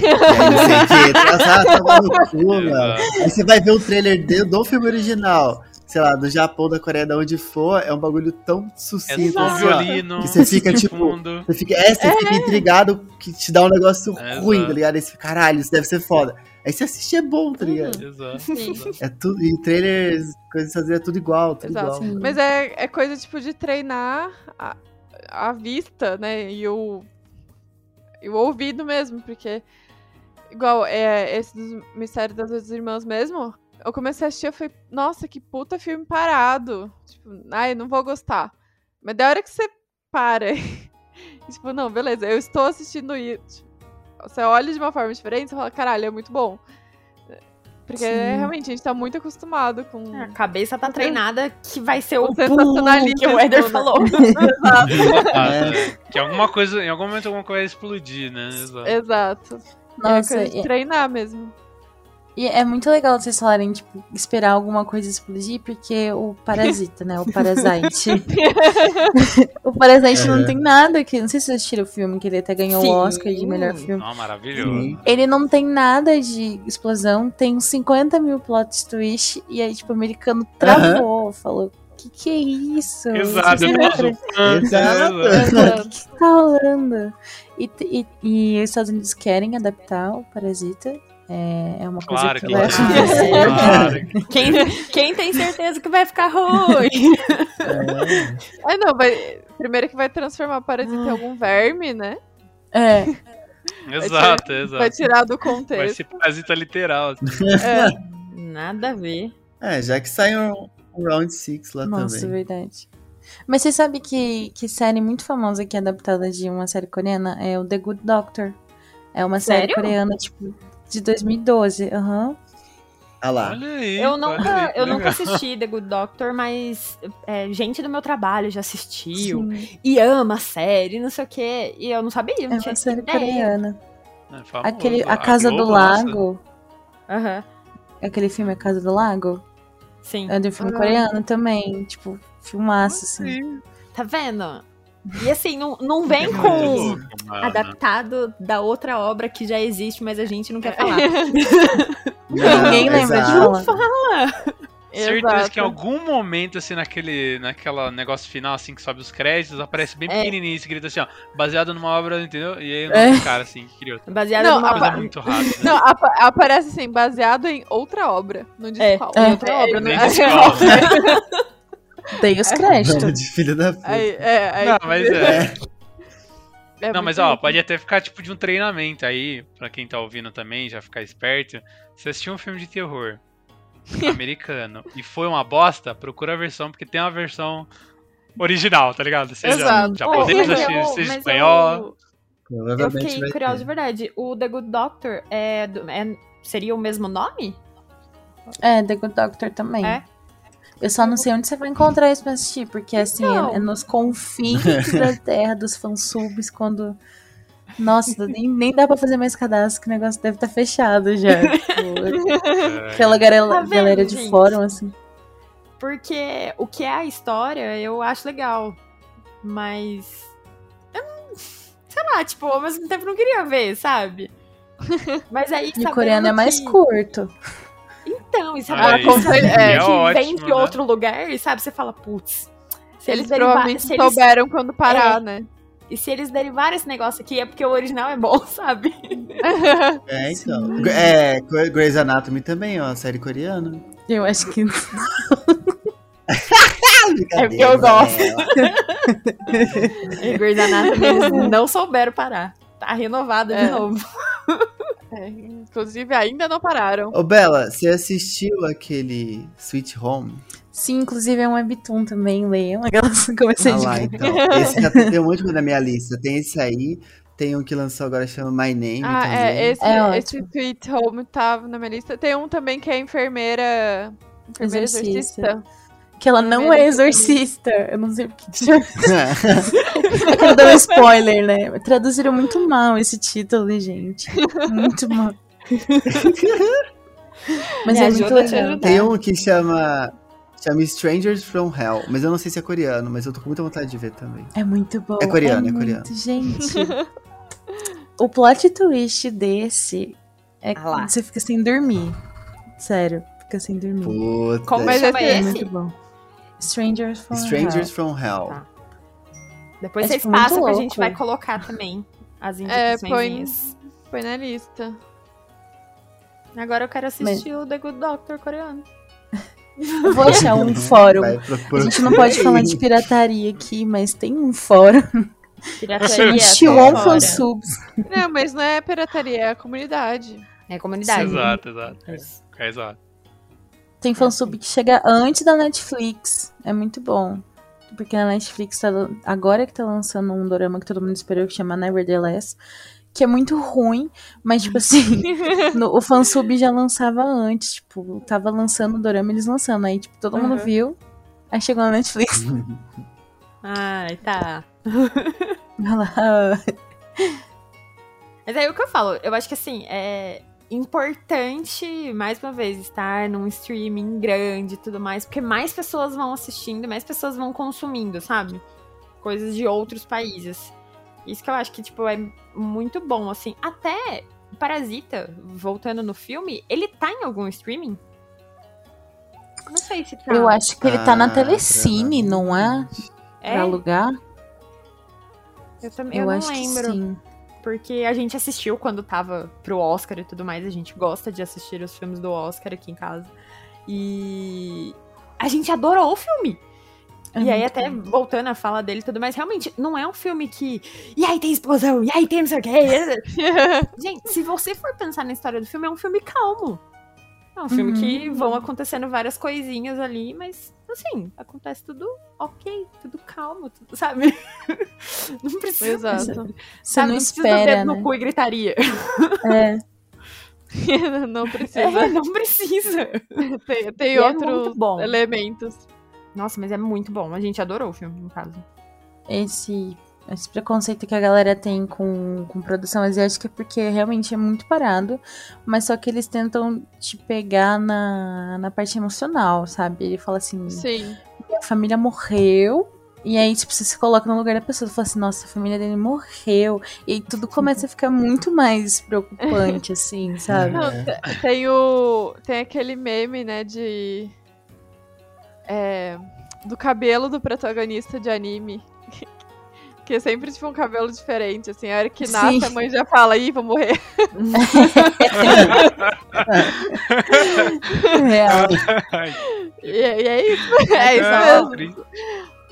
e aí você vai ver o trailer de- do filme original, sei lá, do Japão, da Coreia, da onde for, é um bagulho tão É sucinto. só um assim, ó. violino. que você fica, tipo. Você fica, é, você fica intrigado que te dá um negócio É, ruim, exato. tá ligado? Aí você fica, caralho, isso deve ser foda. Aí você assiste é bom, tá ligado? Exato. Sim. exato. É tudo, e trailers, coisas fazer é tudo igual, tudo Exato. igual. Mas é, é coisa tipo de treinar a, a vista, né? E o, o ouvido mesmo, porque. Igual, é, esse dos Mistério das Duas Irmãs mesmo. Eu comecei a assistir e falei, nossa, que puta filme parado. Tipo, ai, não vou gostar. Mas da hora que você para. tipo, não, beleza, eu estou assistindo isso. Você olha de uma forma diferente e fala, caralho, é muito bom. Porque Sim. realmente a gente tá muito acostumado com. A cabeça tá treinada que vai ser o O pum sensacionalismo, que o Eder né? falou. Exato, É. é. Que alguma coisa, em algum momento alguma coisa vai explodir, né? Exato. Exato. Nossa, é coisa de e- treinar mesmo. E é muito legal vocês falarem, tipo, esperar alguma coisa explodir, porque o Parasita, né? O Parasite. o Parasite não É. tem nada que. Não sei se vocês assistiram o filme, que ele até ganhou Sim. o Oscar de melhor filme. Não, maravilhoso. Sim. Ele não tem nada de explosão, tem uns 50 mil plot twist, e aí, tipo, o americano travou, falou. Que que é isso? Exato, não tô acreditam? Exato. O que, que tá rolando? E, e, e os Estados Unidos querem adaptar o Parasita. É, é uma Claro coisa que, que eu acho vai. interessante. Claro. Quem, quem tem certeza que vai ficar ruim? É. É, não, vai. Primeiro que vai transformar parasita em Ai. algum verme, né? É, Exato, Vai exato. tirar do Vai contexto. ser parasita literal. assim. É. Nada a ver. É, já que sai um, um Round 6 lá nossa, também. verdade. Mas você sabe que, que série muito famosa que é adaptada de uma série coreana é o The Good Doctor. É uma série Sério? coreana, tipo, de 2012. Aham. Ah lá. Olha aí. Eu nunca, aí, que eu nunca legal. assisti The Good Doctor, mas é, gente do meu trabalho já assistiu Sim, e ama a série, não sei o quê. E eu não sabia, É não tinha uma série ideia. coreana. É famoso. Aquele, a Casa do Globo lança. Lago. Aham, Aquele filme A Casa do Lago. sim. É de um filme Ah. coreano também. Tipo, filmaço, assim. Sim. Tá vendo? E assim, não, não vem Muito com louco, adaptado da outra obra que já existe, mas a gente não quer falar. Não, Ninguém lembra de exato. falar. Certeza Exato. que em algum momento, assim, naquele naquela negócio final, assim, que sobe os créditos, aparece bem É. pequenininho, escrito assim, ó, baseado numa obra, entendeu? E aí o É. cara, assim, que criou. Baseado Não, numa obra. muito rápida. Não, apa- aparece assim, baseado em outra obra. Não diz É, qual. em É. outra obra, Nem né? diz qual. Dei os créditos. Bando de filho da puta. Aí, é, aí, Não, mas é. é Não, mas ó, isso. pode até ficar tipo de um treinamento aí, pra quem tá ouvindo também, já ficar esperto. Se assistiu um filme de terror americano e foi uma bosta, procura a versão, porque tem uma versão original, tá ligado? Seja Exato. japonesa, seja eu- seja mas espanhol. eu- Eu fiquei ter. de verdade. O The Good Doctor é, do- é- seria o mesmo nome? É, The Good Doctor também. É? Eu só não sei onde você vai encontrar isso pra assistir, porque assim, é, é nos confins da terra dos fansubs, quando. Nossa, nem, nem dá pra fazer mais cadastro, que o negócio deve estar fechado já. Tipo, É, aquela galera, Tá vendo, galera de gente? fórum, assim. Porque o que é a história eu acho legal. Mas. Eu não. Sei lá, tipo, ao mesmo tempo eu não queria ver, sabe? Mas aí. E coreano é mais que- curto. Então, e aí, que, sabendo é que ótimo, vem de né? outro lugar, sabe? Você fala, putz. Se Eles eles, derivar, provavelmente se eles, souberam quando parar, É. né? e se eles derivarem esse negócio aqui é porque o original é bom, sabe? É, então. É, Grey's Anatomy também, ó, série coreana. Eu acho que. É porque eu gosto. É, E Grey's Anatomy eles não souberam parar. Tá renovado É. de novo. É, inclusive, ainda não pararam. Ô, Bela, você assistiu aquele Sweet Home? Sim, inclusive é um webtoon também, leiam. Aquelas comecei Ah de lá, então. Esse já tem um monte na minha lista. Tem esse aí, tem um que lançou agora chama My Name Ah, também. é, esse, É esse Sweet Home tava na minha lista. Tem um também que é enfermeira. Enfermeira exorcista. Que ela não é exorcista. Eu não sei o que chama. Eu quero dar um spoiler, né? Traduziram muito mal esse título, gente. Muito mal. Mas Me é muito a te legal. Tem um que chama. Chama Strangers from Hell. Mas eu não sei se é coreano, mas eu tô com muita vontade de ver também. É muito bom. É coreano, é muito, coreano. Gente. o plot twist desse é que Ah você fica sem dormir. Sério, fica sem dormir. Puta. Como chama esse- É esse? muito bom. Strangers from Strangers Hell. from Hell. Tá. Depois É, vocês tipo, passam que a gente vai colocar também as É, indicações. Põe na lista. Agora eu quero assistir o The Good Doctor coreano. Eu vou achar um fórum. A gente não pode falar de pirataria aqui, mas tem um fórum. Pirataria, Chama Chiwon fora. Fansubs. Não, mas não é pirataria, é a comunidade. É comunidade. Exato, exato. Isso. É, exato. Tem fansub que chega antes da Netflix. É muito bom. Porque na Netflix, tá, agora que tá lançando um dorama que todo mundo esperou, que chama Nevertheless, que é muito ruim, mas, tipo assim, no- o fansub já lançava antes, tipo, tava lançando o dorama, eles lançando. Aí, tipo, todo mundo Uhum. viu, aí chegou na Netflix. Ai, tá. Lá. Mas aí o que eu falo, eu acho que assim, é importante, mais uma vez, estar num streaming grande e tudo mais, porque mais pessoas vão assistindo, mais pessoas vão consumindo, sabe? Coisas de outros países. Isso que eu acho que, tipo, é muito bom, assim. Até Parasita, voltando no filme, ele tá em algum streaming? Não sei se tá. Eu acho que ele tá na Ah, Telecine, não é? é, Pra alugar? eu também eu, Eu, não acho lembro. que sim. Porque a gente assistiu quando tava pro Oscar e tudo mais. A gente gosta de assistir os filmes do Oscar aqui em casa. E a gente adorou o filme. É e aí, até voltando a fala dele e tudo mais, realmente, não é um filme que. E aí tem explosão, e aí tem não sei o quê. Gente, se você for pensar na história do filme, é um filme calmo. É um filme Uhum. que vão acontecendo várias coisinhas ali, mas assim, acontece tudo ok, tudo calmo, tudo, sabe? Não precisa. Exato. Você sabe? não precisa do espera, dedo né? no cu e gritaria. É. não precisa. É, não precisa. Tem, tem é outros bom. elementos. Nossa, mas é muito bom. A gente adorou o filme, no caso. esse, esse preconceito que a galera tem com, com produção asiática é porque realmente é muito parado, mas só que eles tentam te pegar na, na parte emocional, sabe? Ele fala assim, Sim. minha família morreu. E aí, tipo, você se coloca no lugar da pessoa e fala assim, nossa, a família dele morreu. E aí tudo começa a ficar muito mais preocupante, assim, sabe? Não, É. te- tem o. Tem aquele meme, né, de. É, do cabelo do protagonista de anime. Que é sempre tipo um cabelo diferente, assim. A hora que nasce, Sim. a mãe já fala, ih, vou morrer. Real. E, é- e é isso. É isso mesmo.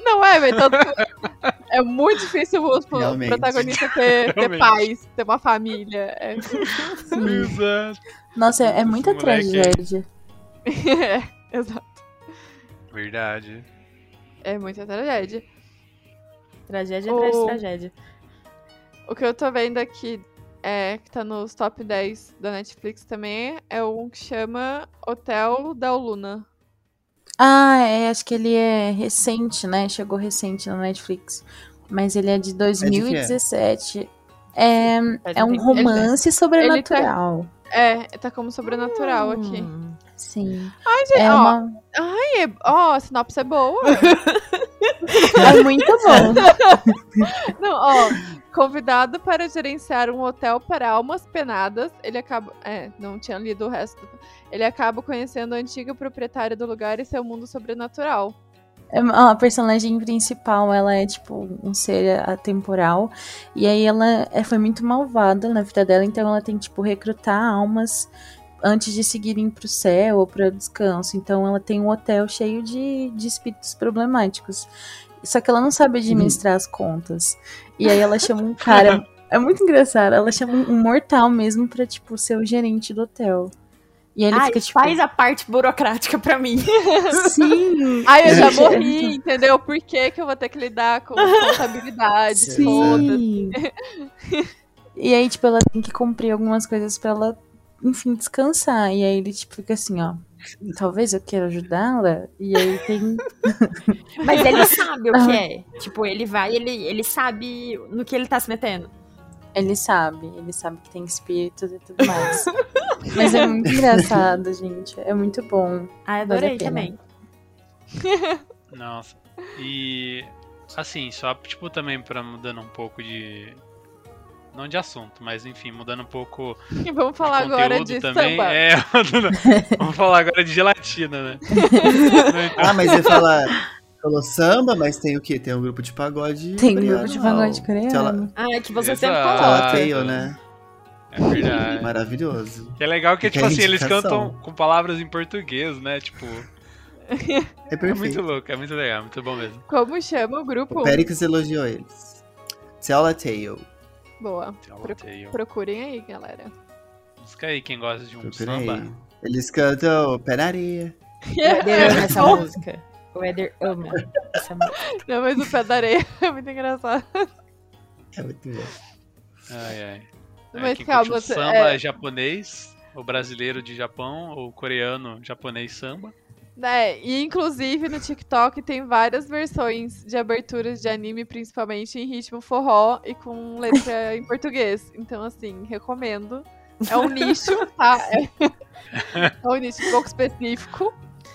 Não é, velho. Que É muito difícil o protagonista ter, ter pais, ter uma família. É, Exato. Nossa, é, é muita tragédia. é, exato. Verdade. É muita tragédia. Tragédia O- atrás de tragédia. O que eu tô vendo aqui, é, que tá nos top 10 da Netflix também, é um que chama Hotel da Luna. Ah, é, acho que ele é recente, né? Chegou recente na Netflix. Mas ele é de 2017. É, Faz é um um tempo. romance sobrenatural. É, tá como sobrenatural aqui. Hum. Sim. Ai, gente, É ó, uma. ai, é- ó, a sinopse é boa. É muito bom. Não, ó, convidado para gerenciar um hotel para almas penadas, ele acaba. É, não tinha lido o resto. Ele acaba conhecendo a antiga proprietária do lugar e seu mundo sobrenatural. É, A personagem principal, ela é tipo um ser atemporal. E aí ela é, foi muito malvada na vida dela, então ela tem que tipo recrutar almas antes de seguirem pro céu ou para descanso. Então ela tem um hotel cheio de, de espíritos problemáticos. Só que ela não sabe administrar as contas. E aí ela chama um cara. É muito engraçado. Ela chama um mortal mesmo pra, tipo, ser o gerente do hotel. E aí ele Ai, fica, tipo. faz a parte burocrática pra mim. Sim! Ai, eu já morri, entendeu? Por que, que eu vou ter que lidar com contabilidade, Sim. e aí, tipo, ela tem que cumprir algumas coisas pra ela, enfim, descansar. E aí ele, tipo, fica assim, ó. Talvez eu queira ajudá-la. E aí tem. Mas ele sabe o que é. Tipo, ele vai, ele, ele sabe no que ele tá se metendo. Ele sabe, ele sabe que tem espíritos e tudo mais. Mas é muito engraçado, gente. É muito bom. Ah, Vale adorei pena. também. Nossa. E assim, só tipo também pra mudando um pouco de não de assunto, mas enfim, mudando um pouco E vamos falar de agora de também. samba. É, vamos falar agora de gelatina, né? Ah, mas você fala. Falou samba, mas tem o quê? Tem um grupo de pagode. Tem coreano grupo de pagode coreano. Ah, é que você sempre Exato. Tela coloca. Tail, né? É verdade. Maravilhoso. Que é legal que, Fica tipo a assim, eles cantam com palavras em português, né? Tipo, É é muito louco, é muito legal, muito bom mesmo. Como chama o grupo? O Péricles elogiou eles. Tela Tail. Boa. Pro-. Procurem aí, galera. Busca aí quem gosta de um samba. aí. Eles cantam Pé na Areia. O Éder ama essa música. O Éder ama essa música. Não, mas o pé da areia é muito engraçado. É muito bom. Ai, ai. É, Mas quem calma, curte o samba é- é japonês, o brasileiro de Japão, o coreano japonês samba. É, e inclusive no TikTok tem várias versões de aberturas de anime, principalmente em ritmo forró e com letra em português. Então, assim, recomendo. É um nicho, tá? É, é um nicho um pouco específico.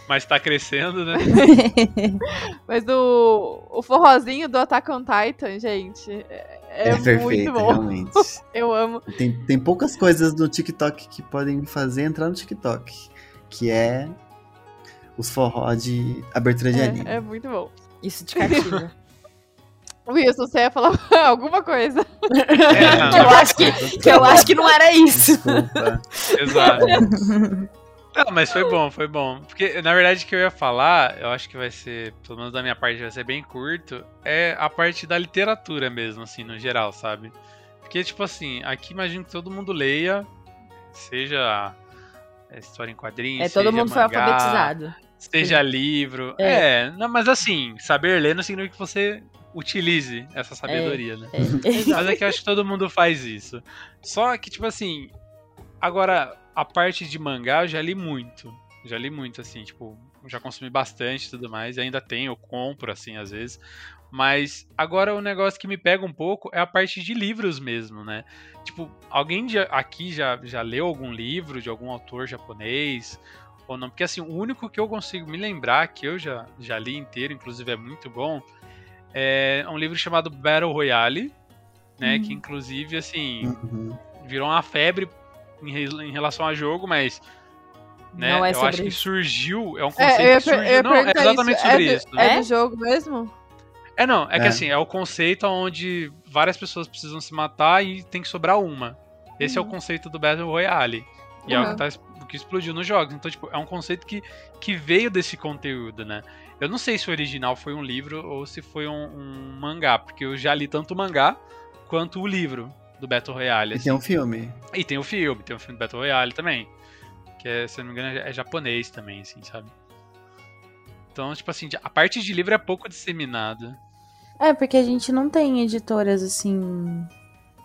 Mas tá crescendo, né? Mas o, o forrozinho do Attack on Titan, gente, é, é muito perfeito, bom. realmente. Eu amo. Tem, tem poucas coisas no TikTok que podem me fazer entrar no TikTok. Que é os forró de abertura de anime. É, é muito bom. Isso te cativa. Wilson, você ia falar alguma coisa. É, não, Que eu acho que, que eu acho que não era isso. Desculpa. Exato. Não, mas foi bom, foi bom. Porque, na verdade, o que eu ia falar, eu acho que vai ser, pelo menos da minha parte, vai ser bem curto, é a parte da literatura mesmo, assim, no geral, sabe? Porque, tipo assim, aqui imagino que todo mundo leia, seja é, história em quadrinhos, É, todo mundo foi mangá, alfabetizado. Seja livro. É. É. não, mas assim, saber ler não significa que você utilize essa sabedoria, né? É. Mas é que eu acho que todo mundo faz isso. Só que, tipo assim, agora, a parte de mangá eu já li muito. Já li muito, assim, tipo, já consumi bastante e tudo mais. E ainda tenho, eu compro, assim, às vezes. Mas agora o negócio que me pega um pouco é a parte de livros mesmo, né? Tipo, alguém aqui já, já leu algum livro de algum autor japonês? Ou não? Porque, assim, o único que eu consigo me lembrar, que eu já, já li inteiro, inclusive é muito bom, é um livro chamado Battle Royale, né? Que inclusive, assim, Uhum. virou uma febre em, em relação a jogo, mas. Né, Não é eu sobre acho que isso. surgiu. É um conceito É, eu que per- eu surgiu. ia Não, é exatamente isso. sobre é isso. É É? do jogo mesmo? É, não, é, que É. assim, é o conceito onde várias pessoas precisam se matar e tem que sobrar uma. Esse é o Uhum. conceito do Battle Royale. E é o Uhum. que, tá, que explodiu nos jogos. Então, tipo, é um conceito que, que veio desse conteúdo, né? Eu não sei se o original foi um livro ou se foi um, um mangá, porque eu já li tanto o mangá quanto o livro do Battle Royale. E assim. tem um filme. E tem o filme, tem o filme do Battle Royale também. Que é, se eu não me engano, é japonês também, assim, sabe? Então, tipo assim, a parte de livro é pouco disseminada. É, porque a gente não tem editoras assim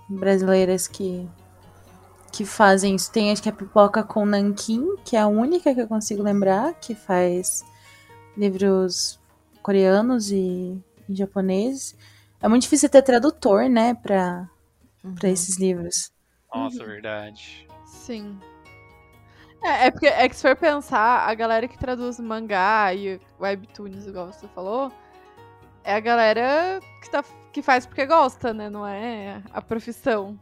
brasileiras que que fazem isso. Tem acho que a Pipoca com Nankin, que é a única que eu consigo lembrar que faz livros coreanos e, e japoneses. É muito difícil ter tradutor, né, pra, pra esses livros. Nossa, verdade. Sim. É, é porque é que se for pensar, a galera que traduz mangá e webtoons, igual você falou, é a galera que, tá, que faz porque gosta, né? Não é a profissão.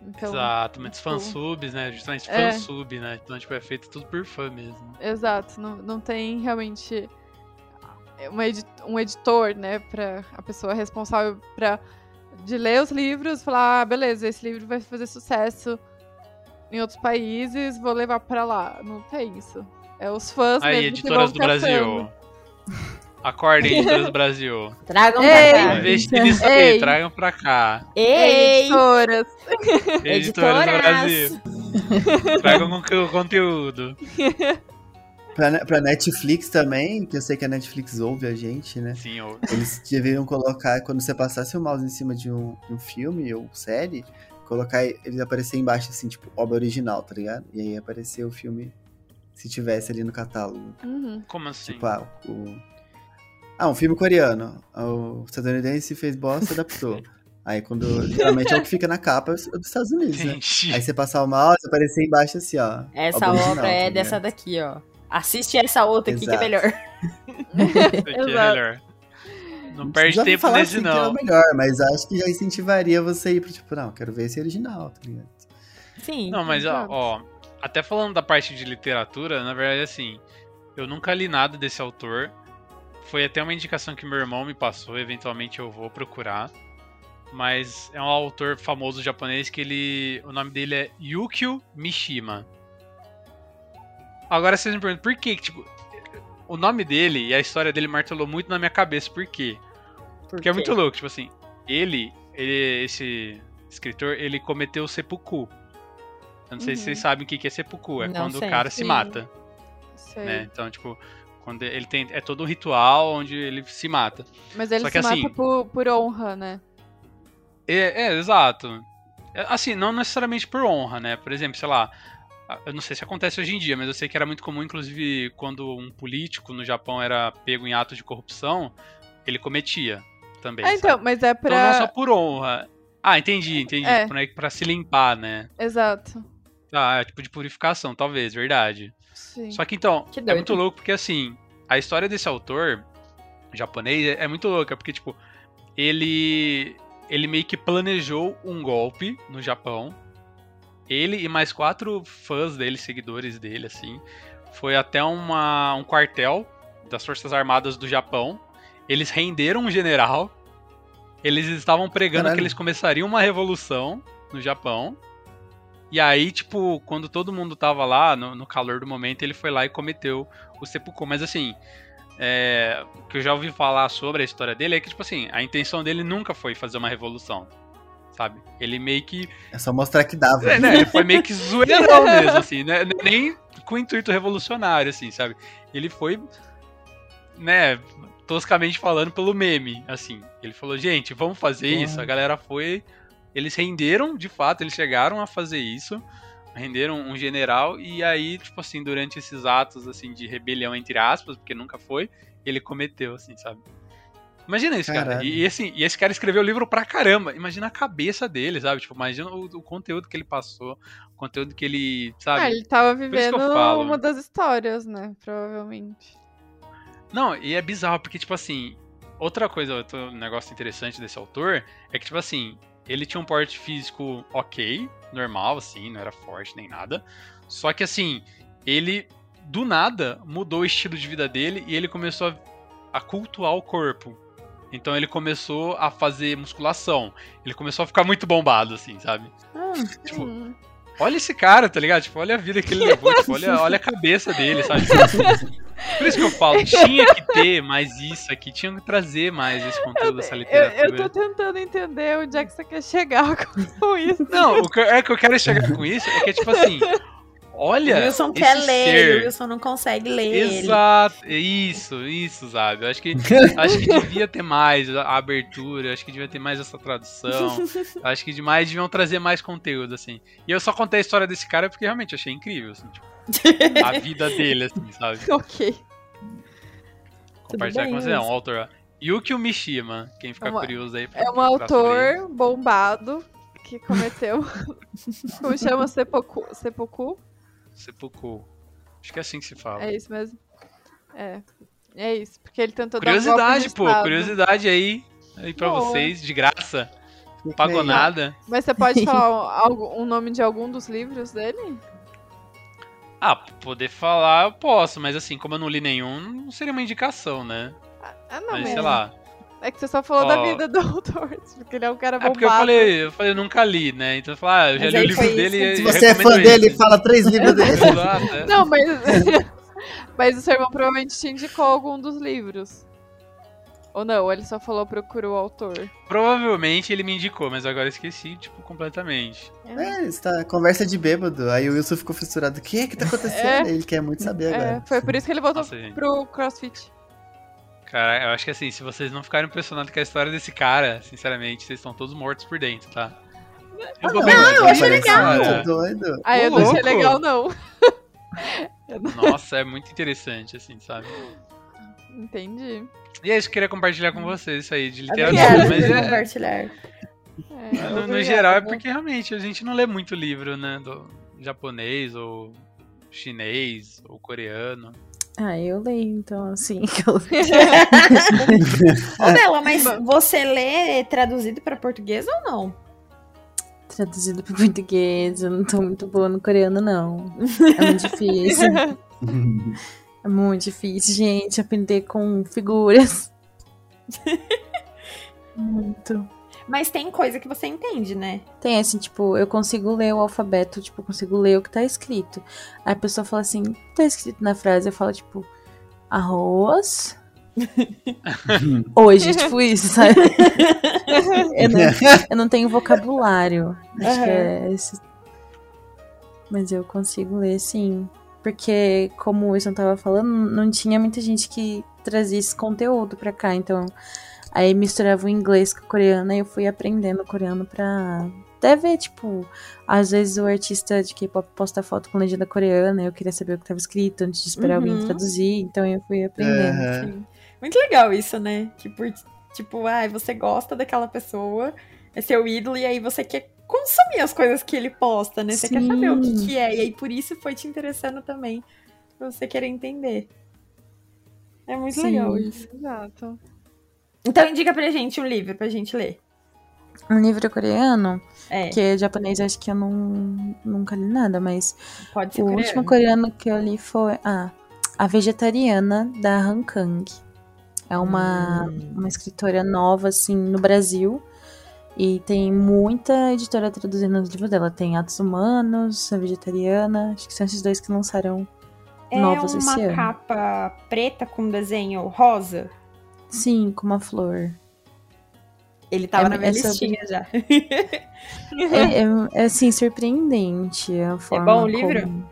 Então, Exato, muitos tipo, fansubs, né? Justamente É. fansub, né? Então, tipo, é feito tudo por fã mesmo. Exato, não, não tem realmente uma edi- um editor, né, pra a pessoa responsável pra, de ler os livros, falar, ah, beleza, esse livro vai fazer sucesso em outros países, vou levar pra lá. Não tem isso. É os fãs Aí, mesmo editoras do Brasil. Acordem, editoras do Brasil. Tragam Ei! pra cá. Investe nisso aí, tragam pra cá. Ei! Editoras. Editoras do. Brasil. Tragam con- conteúdo. Pra, pra Netflix também, que eu sei que a Netflix ouve a gente, né? Sim, ô. Eles deveriam colocar, quando você passasse o mouse em cima de um, de um filme ou série, colocar ele aparecer embaixo, assim, tipo, obra original, tá ligado? E aí aparecer o filme se tivesse ali no catálogo. Uhum. Como assim? Tipo, ah, o. Ah, um filme coreano. O estadunidense fez bosta e adaptou. Aí quando. Geralmente é o que fica na capa dos Estados Unidos, né? Entendi. Aí você passar o mouse, aparecer embaixo assim, ó. Essa obra original, obra tá é ligado? dessa daqui, ó. Assiste essa outra aqui que é Exato. melhor. Isso aqui é Exato. melhor. Não Já perde ouvi tempo falar nesse, assim que é não. o melhor, mas acho que já incentivaria você ir pro tipo, não, quero ver esse original, tá ligado? Sim. Não, mas ó, Exato. ó, até falando da parte de literatura, na verdade, assim, eu nunca li nada desse autor. Foi até uma indicação que meu irmão me passou, eventualmente eu vou procurar. Mas é um autor famoso japonês que ele. O nome dele é Yukio Mishima. Agora vocês me perguntam, por que, tipo, o nome dele e a história dele martelou muito na minha cabeça, por quê? Porque é muito louco, tipo assim, ele, ele esse escritor, ele cometeu seppuku. Eu não sei se Uhum. vocês sabem o que que é seppuku, é Não quando sei. o cara se mata, Sei. né? Então, tipo, quando ele tem é todo um ritual onde ele se mata. Mas ele Só se que mata assim- por, por honra, né? É, é, exato. É, Assim, não necessariamente por honra, né? Por exemplo, sei lá, eu não sei se acontece hoje em dia, mas eu sei que era muito comum, inclusive, quando um político no Japão era pego em atos de corrupção, ele cometia também. Ah, sabe? então, mas é Então não só pra. por honra. Ah, entendi, entendi. É. Pra, pra se limpar, né? Exato. Ah, é tipo de purificação, talvez, verdade. Sim. Só que então, Que é muito louco porque assim, a história desse autor japonês é, é muito louca, porque tipo, ele ele meio que planejou um golpe no Japão. Ele e mais quatro fãs dele, seguidores dele, assim, foi até uma, um quartel das Forças Armadas do Japão. Eles renderam um general eles estavam pregando Caralho. que eles começariam uma revolução no Japão. E aí, tipo, quando todo mundo tava lá, no, no calor do momento, ele foi lá e cometeu o seppuku. Mas assim, é, o que eu já ouvi falar sobre a história dele é que, tipo assim, a intenção dele nunca foi fazer uma revolução. Sabe? Ele meio que É só mostrar que dava. é, né, ele foi meio que zoeirão mesmo, assim, né? Nem com intuito revolucionário, assim, sabe? Ele foi, né, toscamente falando pelo meme, assim. Ele falou, gente, vamos fazer Porra. isso. A galera foi. Eles renderam, de fato, eles chegaram a fazer isso. Renderam um general, e aí, tipo assim, durante esses atos, assim, de rebelião, entre aspas, porque nunca foi, ele cometeu, assim, sabe? Imagina isso, cara. E, e assim, e esse cara escreveu o livro pra caramba. Imagina a cabeça dele, sabe? Tipo, imagina o, o conteúdo que ele passou, o conteúdo que ele, sabe? Ah, ele tava vivendo uma das histórias, né? Provavelmente. Não, e é bizarro, porque, tipo assim, outra coisa, outro negócio interessante desse autor é que, tipo assim, ele tinha um porte físico ok, normal, assim, não era forte nem nada. Só que, assim, ele, do nada, mudou o estilo de vida dele e ele começou a, a cultuar o corpo. Então ele começou a fazer musculação. Ele começou a ficar muito bombado, assim, sabe? Tipo, Hum. olha esse cara, tá ligado? Tipo, olha a vida que ele levou, tipo, olha, olha a cabeça dele, sabe? Por isso que eu falo, tinha que ter mais isso aqui, tinha que trazer mais esse conteúdo dessa Eu, literatura. eu tô tentando entender onde é que você quer chegar com isso. Não, o que, é que eu quero chegar com isso é que é tipo assim, olha. o Wilson esse quer ler, ser, o Wilson não consegue ler ele. Exato, isso, isso, sabe? Eu acho que, acho que devia ter mais a abertura, acho que devia ter mais essa tradução, acho que demais deviam trazer mais conteúdo, assim. E eu só contei a história desse cara porque realmente eu achei incrível, assim, tipo, a vida dele, assim, sabe? ok. Compartilhar com você, é um autor. ó. Yukio Mishima, quem ficar É uma- curioso aí. pra É um autor bombado que cometeu. Como chama? Seppuku. Seppuku? Seppuku. Acho que é assim que se fala. É isso mesmo? É. É isso. Porque ele tentou dar um Curiosidade, pô, curiosidade aí, aí pra Boa. vocês, de graça. Não pagou nada. Mas você pode falar um- algo, um nome de algum dos livros dele? Ah, poder falar eu posso, mas assim, como eu não li nenhum, não seria uma indicação, né? Ah, não, mas mas sei lá. é que você só falou da Ó. vida do autor. Porque ele é um cara É bombado. porque eu falei, eu falei, eu nunca li, né? Então eu falei, ah, eu já Mas li o livro dele isso. e Se você é fã dele, fala três livros dele. É. Não, mas. mas o seu irmão provavelmente te indicou algum dos livros. Ou não, ele só falou procura o autor. Provavelmente ele me indicou, mas agora eu esqueci, tipo, completamente. É, está conversa de bêbado. Aí o Wilson ficou fissurado. O que é que tá acontecendo? É. Ele quer muito saber É, agora. foi por isso que ele voltou Nossa, pro CrossFit. Cara, eu acho que assim, se vocês não ficarem impressionados com a história desse cara, sinceramente, vocês estão todos mortos por dentro, tá? Eu vou Não, ver eu muito achei legal. cara. doido. Aí eu Ô, não achei legal, não. Nossa, é muito interessante, assim, sabe? Entendi. E é isso que eu queria compartilhar com vocês, isso aí, de Obrigada literatura. Mas por é, compartilhar. É, no, no obrigada. geral é porque realmente a gente não lê muito livro, né? Do japonês, ou chinês, ou coreano. Ah, eu leio, então, assim. Ô, Bela, mas você lê traduzido pra português ou não? Traduzido pro português, eu não tô muito boa no coreano, não. É muito difícil. É muito difícil, gente, aprender com figuras. Muito. Mas tem coisa que você entende, né? Tem assim, tipo, eu consigo ler o alfabeto, tipo, eu consigo ler o que tá escrito. Aí a pessoa fala assim, o que tá escrito na frase? Eu falo, tipo, arroz. Hoje, tipo isso, sabe? eu, não, eu não tenho vocabulário. Acho que é esse. Mas eu consigo ler, sim. Porque, como o Wilson tava falando, não tinha muita gente que trazia esse conteúdo pra cá. Então, aí misturava o inglês com o coreano e eu fui aprendendo coreano pra. Até ver, tipo, às vezes o artista de K-pop posta foto com legenda coreana, eu queria saber o que tava escrito antes de esperar Uhum. alguém traduzir, então eu fui aprendendo. Sim. Muito legal isso, né? Que por, tipo, ai, você gosta daquela pessoa, é seu ídolo, e aí você quer consumir as coisas que ele posta, né? Você quer saber o que, Sim. que é, e aí por isso foi te interessando também, pra você querer entender. É muito Sim. legal isso. Exato. Então indica pra gente um livro pra gente ler. Um livro coreano, É, que japonês acho que eu não, nunca li nada, mas pode ser o coreano. último coreano que eu li foi ah, A Vegetariana, da Han Kang. É uma, Hum. uma escritora nova, assim, no Brasil. E tem muita editora traduzindo os livros dela. Tem Atos Humanos, A Vegetariana. Acho que são esses dois que lançaram É novos uma esse ano. capa preta com desenho rosa. Sim, com uma flor. Ele tava É- na minha é sobre- listinha já. É, é- é, assim, surpreendente a forma. bom o livro? como-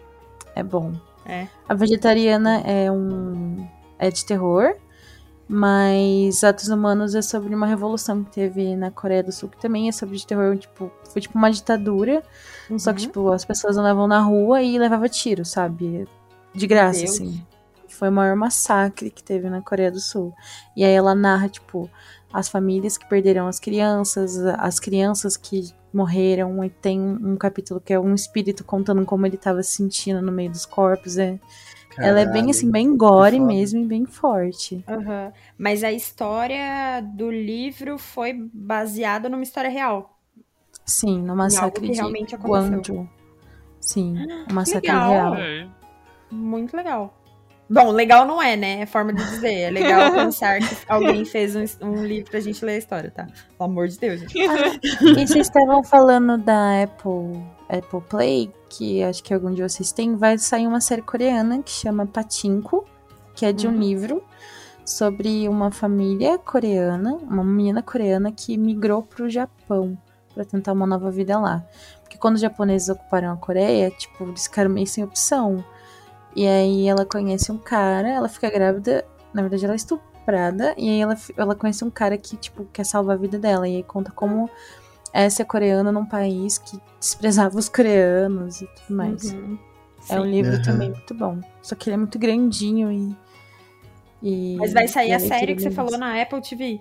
É bom. É. A Vegetariana é um. é de terror. Mas Atos Humanos é sobre uma revolução que teve na Coreia do Sul, que também é sobre de terror, tipo, foi tipo uma ditadura. Só que, Uhum. tipo, as pessoas andavam na rua e levavam tiro, sabe? De graça, assim. Foi o maior massacre que teve na Coreia do Sul. E aí ela narra, tipo, as famílias que perderam as crianças, as crianças que morreram, e tem um, capítulo que é um espírito contando como ele tava se sentindo no meio dos corpos. É. Ela é bem assim, bem gore mesmo e bem forte. Aham. Mas a história do livro foi baseada numa história real. Sim, no algo massacre que de realmente aconteceu. Guangzhou. Sim, um massacre legal. real. É, Muito legal. Bom, legal não é, né? É forma de dizer. É legal pensar que alguém fez um, um livro pra gente ler a história, tá? Pelo amor de Deus, gente. E vocês estavam falando da Apple, Apple Play, que acho que algum de vocês tem, vai sair uma série coreana que chama Patinko, que é de um Uhum. livro sobre uma família coreana, uma menina coreana que migrou pro Japão pra tentar uma nova vida lá. Porque quando os japoneses ocuparam a Coreia, tipo, eles ficaram meio sem opção. E aí ela conhece um cara, ela fica grávida, na verdade ela é estuprada, e aí ela, ela conhece um cara que, tipo, quer salvar a vida dela. E aí conta como essa é coreana num país que desprezava os coreanos e tudo mais. Uhum. É um livro Aham. também muito bom. Só que ele é muito grandinho e. e- Mas vai sair a leitura série que você falou na Apple TV.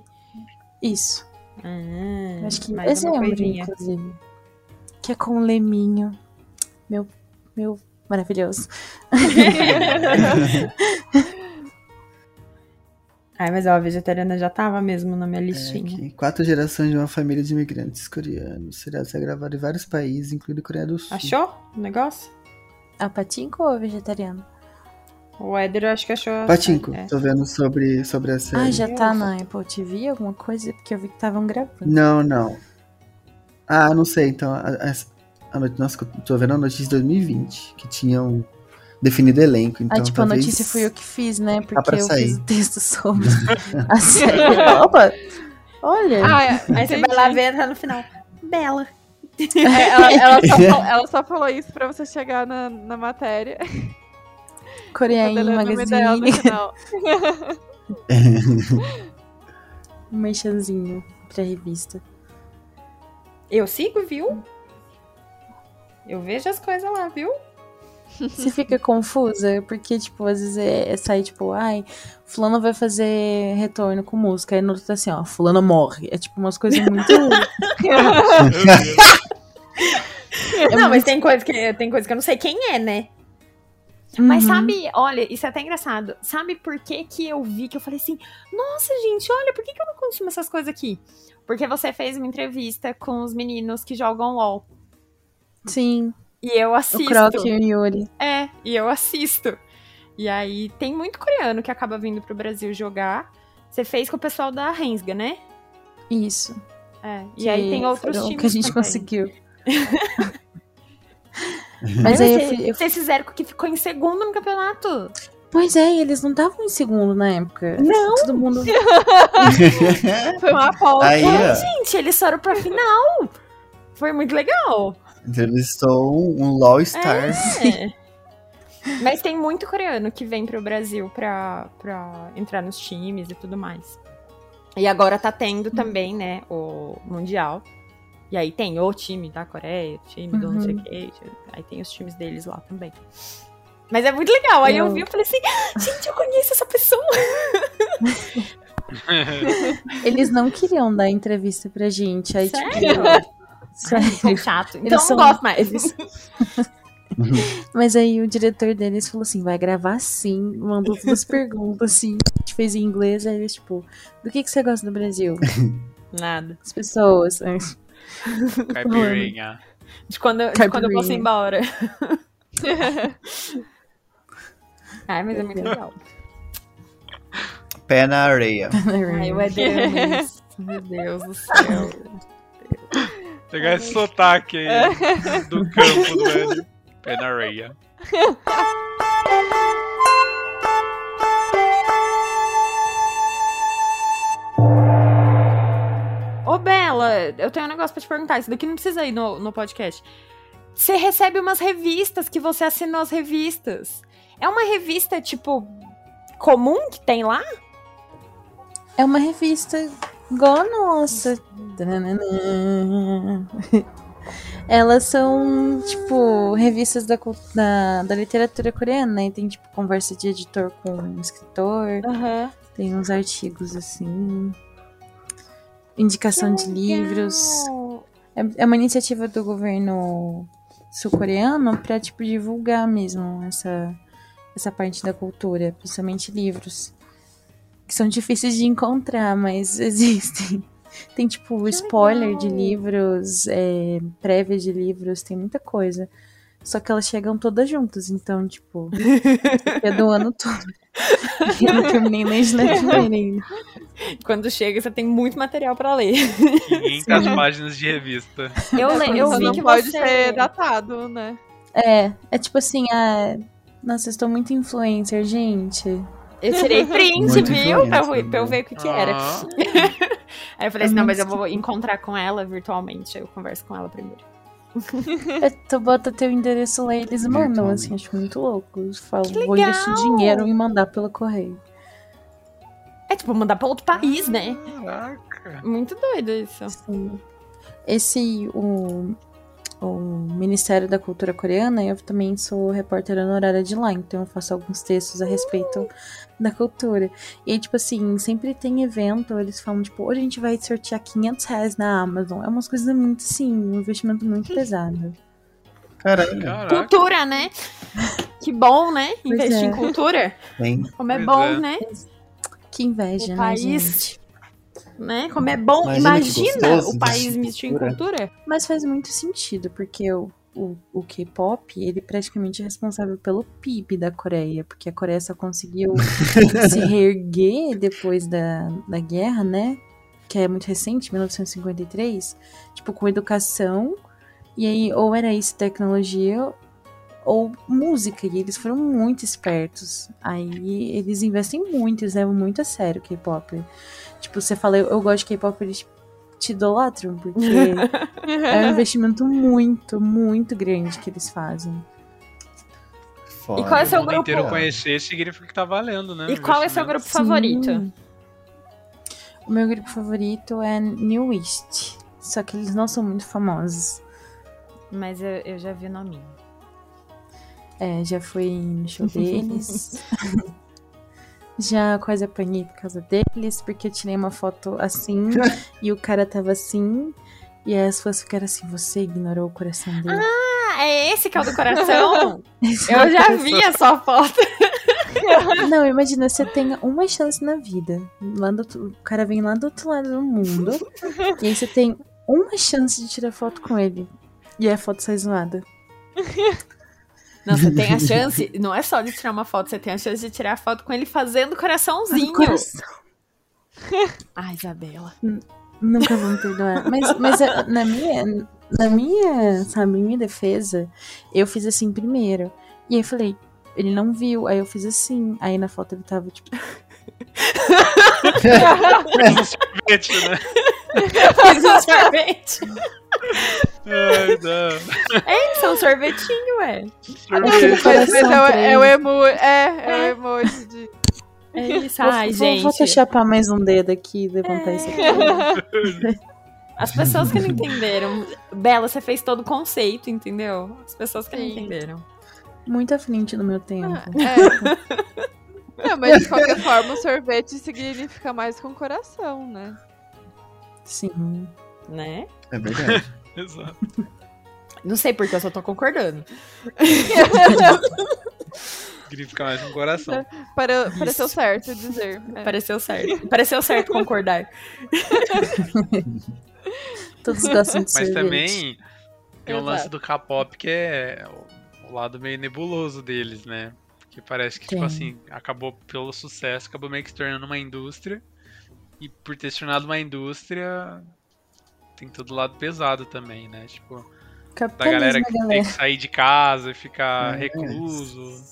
Isso. Ah, Acho que em mais dezembro, coisinha. inclusive. Que é com o Leminho. Meu. Meu. Maravilhoso. Ai, mas ó, a vegetariana já tava mesmo na minha É, listinha. que quatro gerações de uma família de imigrantes coreanos. Será ser gravado em vários países, incluindo Coreia do Sul. Achou o negócio? A Patinco ou a vegetariana? O Éder eu acho que achou. a Patinco, é. tô vendo sobre, sobre a série. Ah, já tá na Apple TV alguma coisa? Porque eu vi que estavam gravando. Não, não. Ah, não sei. Então, a, a, a noite, nossa, tô vendo a notícia de 2020, que tinham definido elenco. Então, ah, tipo, talvez... a notícia fui eu que fiz, né? pra Porque eu sair. fiz o texto sobre a série. Opa! Olha! Ah, é, Aí você vai lá ver, tá no final. Bela. É, ela, ela só falou, ela só falou isso pra você chegar na, na matéria. Ela é Magazine. final. Um merchanzinho pra revista. Eu sigo, viu? Eu vejo as coisas lá, viu? Você fica confusa? Porque, tipo, às vezes é, é sair, tipo, ai, fulano vai fazer retorno com música. Aí no outro tá assim, ó, fulano morre. É tipo umas coisas muito. É não, mas muito- tem coisa, que, tem coisa que eu não sei quem é, né? Mas Uhum. sabe, olha, isso é até engraçado. Sabe por que que eu vi que eu falei assim, nossa, gente, olha, por que, que eu não consumo essas coisas aqui? Porque você fez uma entrevista com os meninos que jogam LOL. Sim, E eu o assisto. Croc e o Yuri. É, e eu assisto. E aí tem muito coreano que acaba vindo pro Brasil jogar. Você fez com o pessoal da Rensga, né? Isso. É. E Que aí tem outros o times que a gente também. conseguiu. Mas aí eu fui- eu vocês fizeram que ficou em segundo no campeonato. Pois é, eles não estavam em segundo na época. Não. Todo mundo. Foi uma. Aí, ó, Gente, eles foram pra final. Foi muito legal. Entrevistou um, um LOL Star. É. Mas tem muito coreano que vem pro Brasil pra, pra entrar nos times e tudo mais. E agora tá tendo também, né, o Mundial. E aí tem o time da Coreia, o time do não sei o quê. Aí tem os times deles lá também. Mas é muito legal. Aí eu, Eu- vi e falei assim, gente, eu conheço essa pessoa. Eles não queriam dar entrevista pra gente. Aí, tipo, Sério? sério. São chato. Então Eles não são- gosto mais. eles- Mas aí o diretor deles falou assim: vai gravar sim. Mandou duas perguntas assim. A gente fez em inglês. Aí eles, tipo, do que, que você gosta do Brasil? Nada. As pessoas. Aí, Caipirinha. De quando, de quando eu posso ir Caipirinha. embora. Ai, mas é muito legal. Pé na areia. Ai, o Edemis. Meu Deus do céu. Pegar esse sotaque aí do campo do velho. Pé na areia. Ô, Bela, eu tenho um negócio pra te perguntar. Isso daqui não precisa ir no, no podcast. Você recebe umas revistas que você assinou as revistas. É uma revista, tipo, comum que tem lá? É uma revista igual a nossa. Elas são, tipo, revistas da, da, da literatura coreana, né? Tem, tipo, conversa de editor com um escritor. Aham. Tem uns artigos, assim. Indicação de livros. É, é uma iniciativa do governo sul-coreano pra, tipo, divulgar mesmo essa, essa parte da cultura, principalmente livros. Que são difíceis de encontrar, mas existem. Tem, tipo, spoiler de livros, é, prévia de livros, tem muita coisa. Só que elas chegam todas juntas, então, tipo, é do ano todo. E eu não terminei nem de ler. Quando chega, você tem muito material pra ler. 500 páginas de revista. Eu, le- eu Só vi não que pode você... ser datado, né? É, é tipo assim, ah, nossa, eu estou muito influencer, gente. Eu tirei print, Muito viu? Pra, eu- pra eu ver o que, que era. Ah, Aí eu falei assim, não, mas eu vou encontrar com ela virtualmente. Aí eu converso com ela primeiro. Tu bota teu endereço lá e eles mandam, assim, acho muito louco. Eu falo, vou investir dinheiro e mandar pelo correio. É tipo, mandar pra outro país, né? Caraca. Muito doido isso. Sim. Esse, o, o Ministério da Cultura Coreana, eu também sou repórter honorária de lá, então eu faço alguns textos a respeito da cultura. E aí, tipo assim, sempre tem evento, eles falam, tipo, hoje a gente vai sortear 500 reais na Amazon. É umas coisas muito, sim, um investimento muito pesado. Caralho, Caraca. Cultura, né? Que bom, né? Pois Investir é. em cultura. tem. Como é Pois bom, é. né? Que inveja, O né, país- gente? né? Como é bom. Imagina Imagina, o país investir em cultura. Mas faz muito sentido, porque o, o, o K-pop, ele praticamente é responsável pelo PIB da Coreia, porque a Coreia só conseguiu se reerguer depois da, da guerra, né? Que é muito recente, 1953, tipo, com educação, e aí ou era isso tecnologia ou música, e eles foram muito espertos. Aí eles investem muito, eles levam muito a sério o K-pop. Tipo, você fala, eu, eu gosto de K-pop, eles te idolatram, porque é um investimento muito, muito grande que eles fazem. Foda. E qual é seu grupo? inteiro conhecer significa que tá valendo, né? E qual é seu grupo favorito? Sim. O meu grupo favorito é New East. Só que eles não são muito famosos. Mas eu, eu já vi o nominho. É, já fui no show deles. já quase apanhei por causa deles, porque eu tirei uma foto assim e o cara tava assim. E aí as pessoas ficaram assim: você ignorou o coração dele. Ah, é esse que é o do coração? eu já vi a sua foto. Não, imagina, você tem uma chance na vida. Lá do outro- o cara vem lá do outro lado do mundo. e aí você tem uma chance de tirar foto com ele. E a foto sai zoada. Não, você tem a chance, não é só de tirar uma foto, você tem a chance de tirar a foto com ele fazendo coraçãozinho. Coração. Ai, Isabela. Nunca vou me perdoar. Mas, mas é, na minha, na minha, sabe, minha defesa, eu fiz assim primeiro. E aí eu falei, ele não viu. Aí eu fiz assim. Aí na foto ele tava tipo. Sorvete, né? Fiz um sorvete. Ai, não. É isso, é um sorvetinho, ué. Sorvete. é, o, é o emo, é, é o emoji de. É isso. Vou- Ai, vou, gente. Vou chapar mais um dedo aqui e levantar isso aqui. As pessoas que não entenderam. Bela, você fez todo o conceito, entendeu? As pessoas que não Sim. entenderam. Muito à frente do meu tempo. É. Não, mas de qualquer forma, o sorvete significa mais com coração, né? Sim. Né? É verdade. Exato. Não sei porque eu só tô concordando. Mais um coração. Para, pareceu certo dizer. É. Pareceu certo. Pareceu certo concordar. Todos gostam de Mas também tem o lance do K-pop que é o- lado meio nebuloso deles, né? Que parece que, Tem. tipo assim, acabou pelo sucesso, acabou meio que se tornando uma indústria. E por ter se tornado uma indústria, tem todo o lado pesado também, né? Tipo, da galera Capitalismo, que tem galera. que sair de casa e ficar É. recluso.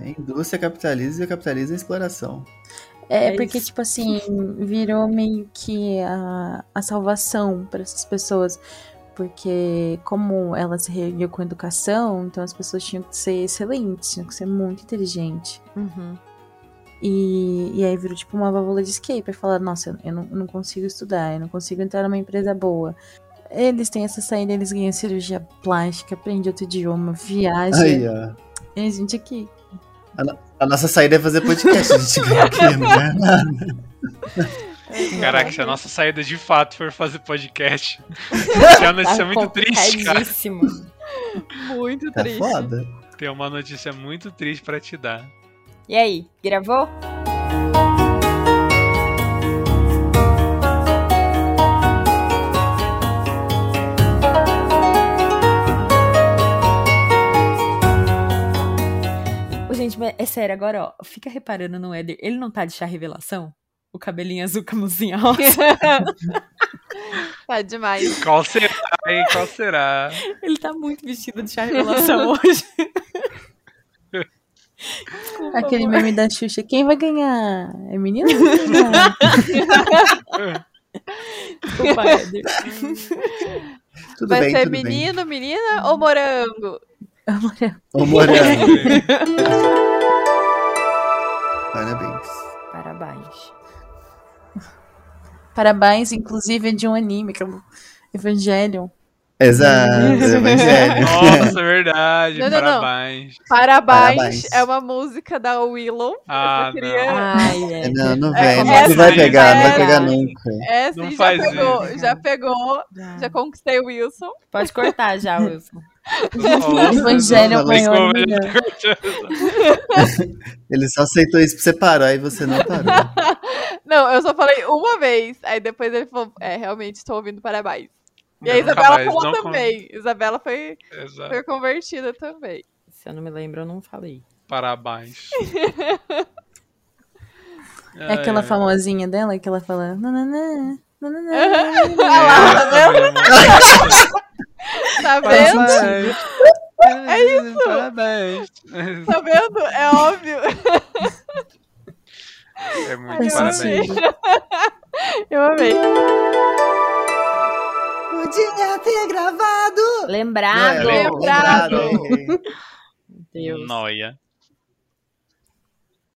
É indústria, capitalismo e capitalismo é exploração. É, É porque, isso. tipo assim, virou meio que a, a salvação para essas pessoas. Porque, como ela se reuniu com educação, então as pessoas tinham que ser excelentes, tinham que ser muito inteligentes. Uhum. E, e aí virou tipo uma válvula de escape. Aí falar, nossa, eu não, eu não consigo estudar, eu não consigo entrar numa empresa boa. Eles têm essa saída, eles ganham cirurgia plástica, aprende outro idioma, viaja. Aí, ó. E a gente aqui. A nossa saída é fazer podcast. A gente ganha ganha nada. Caraca, se a nossa saída de fato for fazer podcast, esse ano isso é muito triste, cara. Muito Tá triste. foda. Tem uma notícia muito triste pra te dar. E aí, gravou? Gente, mas é sério, agora, ó, fica reparando no Éder. Ele não tá de chá revelação? O cabelinho azul com a mãozinha rosa. Tá demais. Qual será, hein? Qual será? Ele tá muito vestido de chá revelação hoje. Desculpa, Aquele amor. meme da Xuxa, quem vai ganhar? É menino? Desculpa. Tudo Vai bem, ser tudo bem. menino, menina ou morango? Ô, Morango, parabéns. Parabéns. Parabéns, inclusive, de um anime, que é o Evangelion. Exato, evangelho. Nossa, verdade. Não, não, não. Parabéns. Parabéns, Parabéns. é uma música da Willow. Ah, queria... Ai, É, é. Não, não É, vem, não, essa não vai pegar, não vai essa pegar nunca. É, Não sim, já faz pegou, isso. já pegou, já conquistei o Wilson. Pode cortar já, Wilson. Evangelho é melhor. Ele só aceitou isso pra você parar e você não parou. Não, eu só falei uma vez, aí depois ele falou, é, realmente estou ouvindo parabéns. E a Isabela mais, falou com- também. Isabela foi, Exato. foi convertida também. Se eu não me lembro, eu não falei. Parabéns. É aquela famosinha dela que ela fala. Nananã, nananã. Tá vendo? Tá vendo? É isso. Parabéns. Tá vendo? É óbvio. É muito Faz parabéns. sentido. Eu amei. Podia ter gravado! Lembrado! É, lembrado. lembrado. Deus. Noia.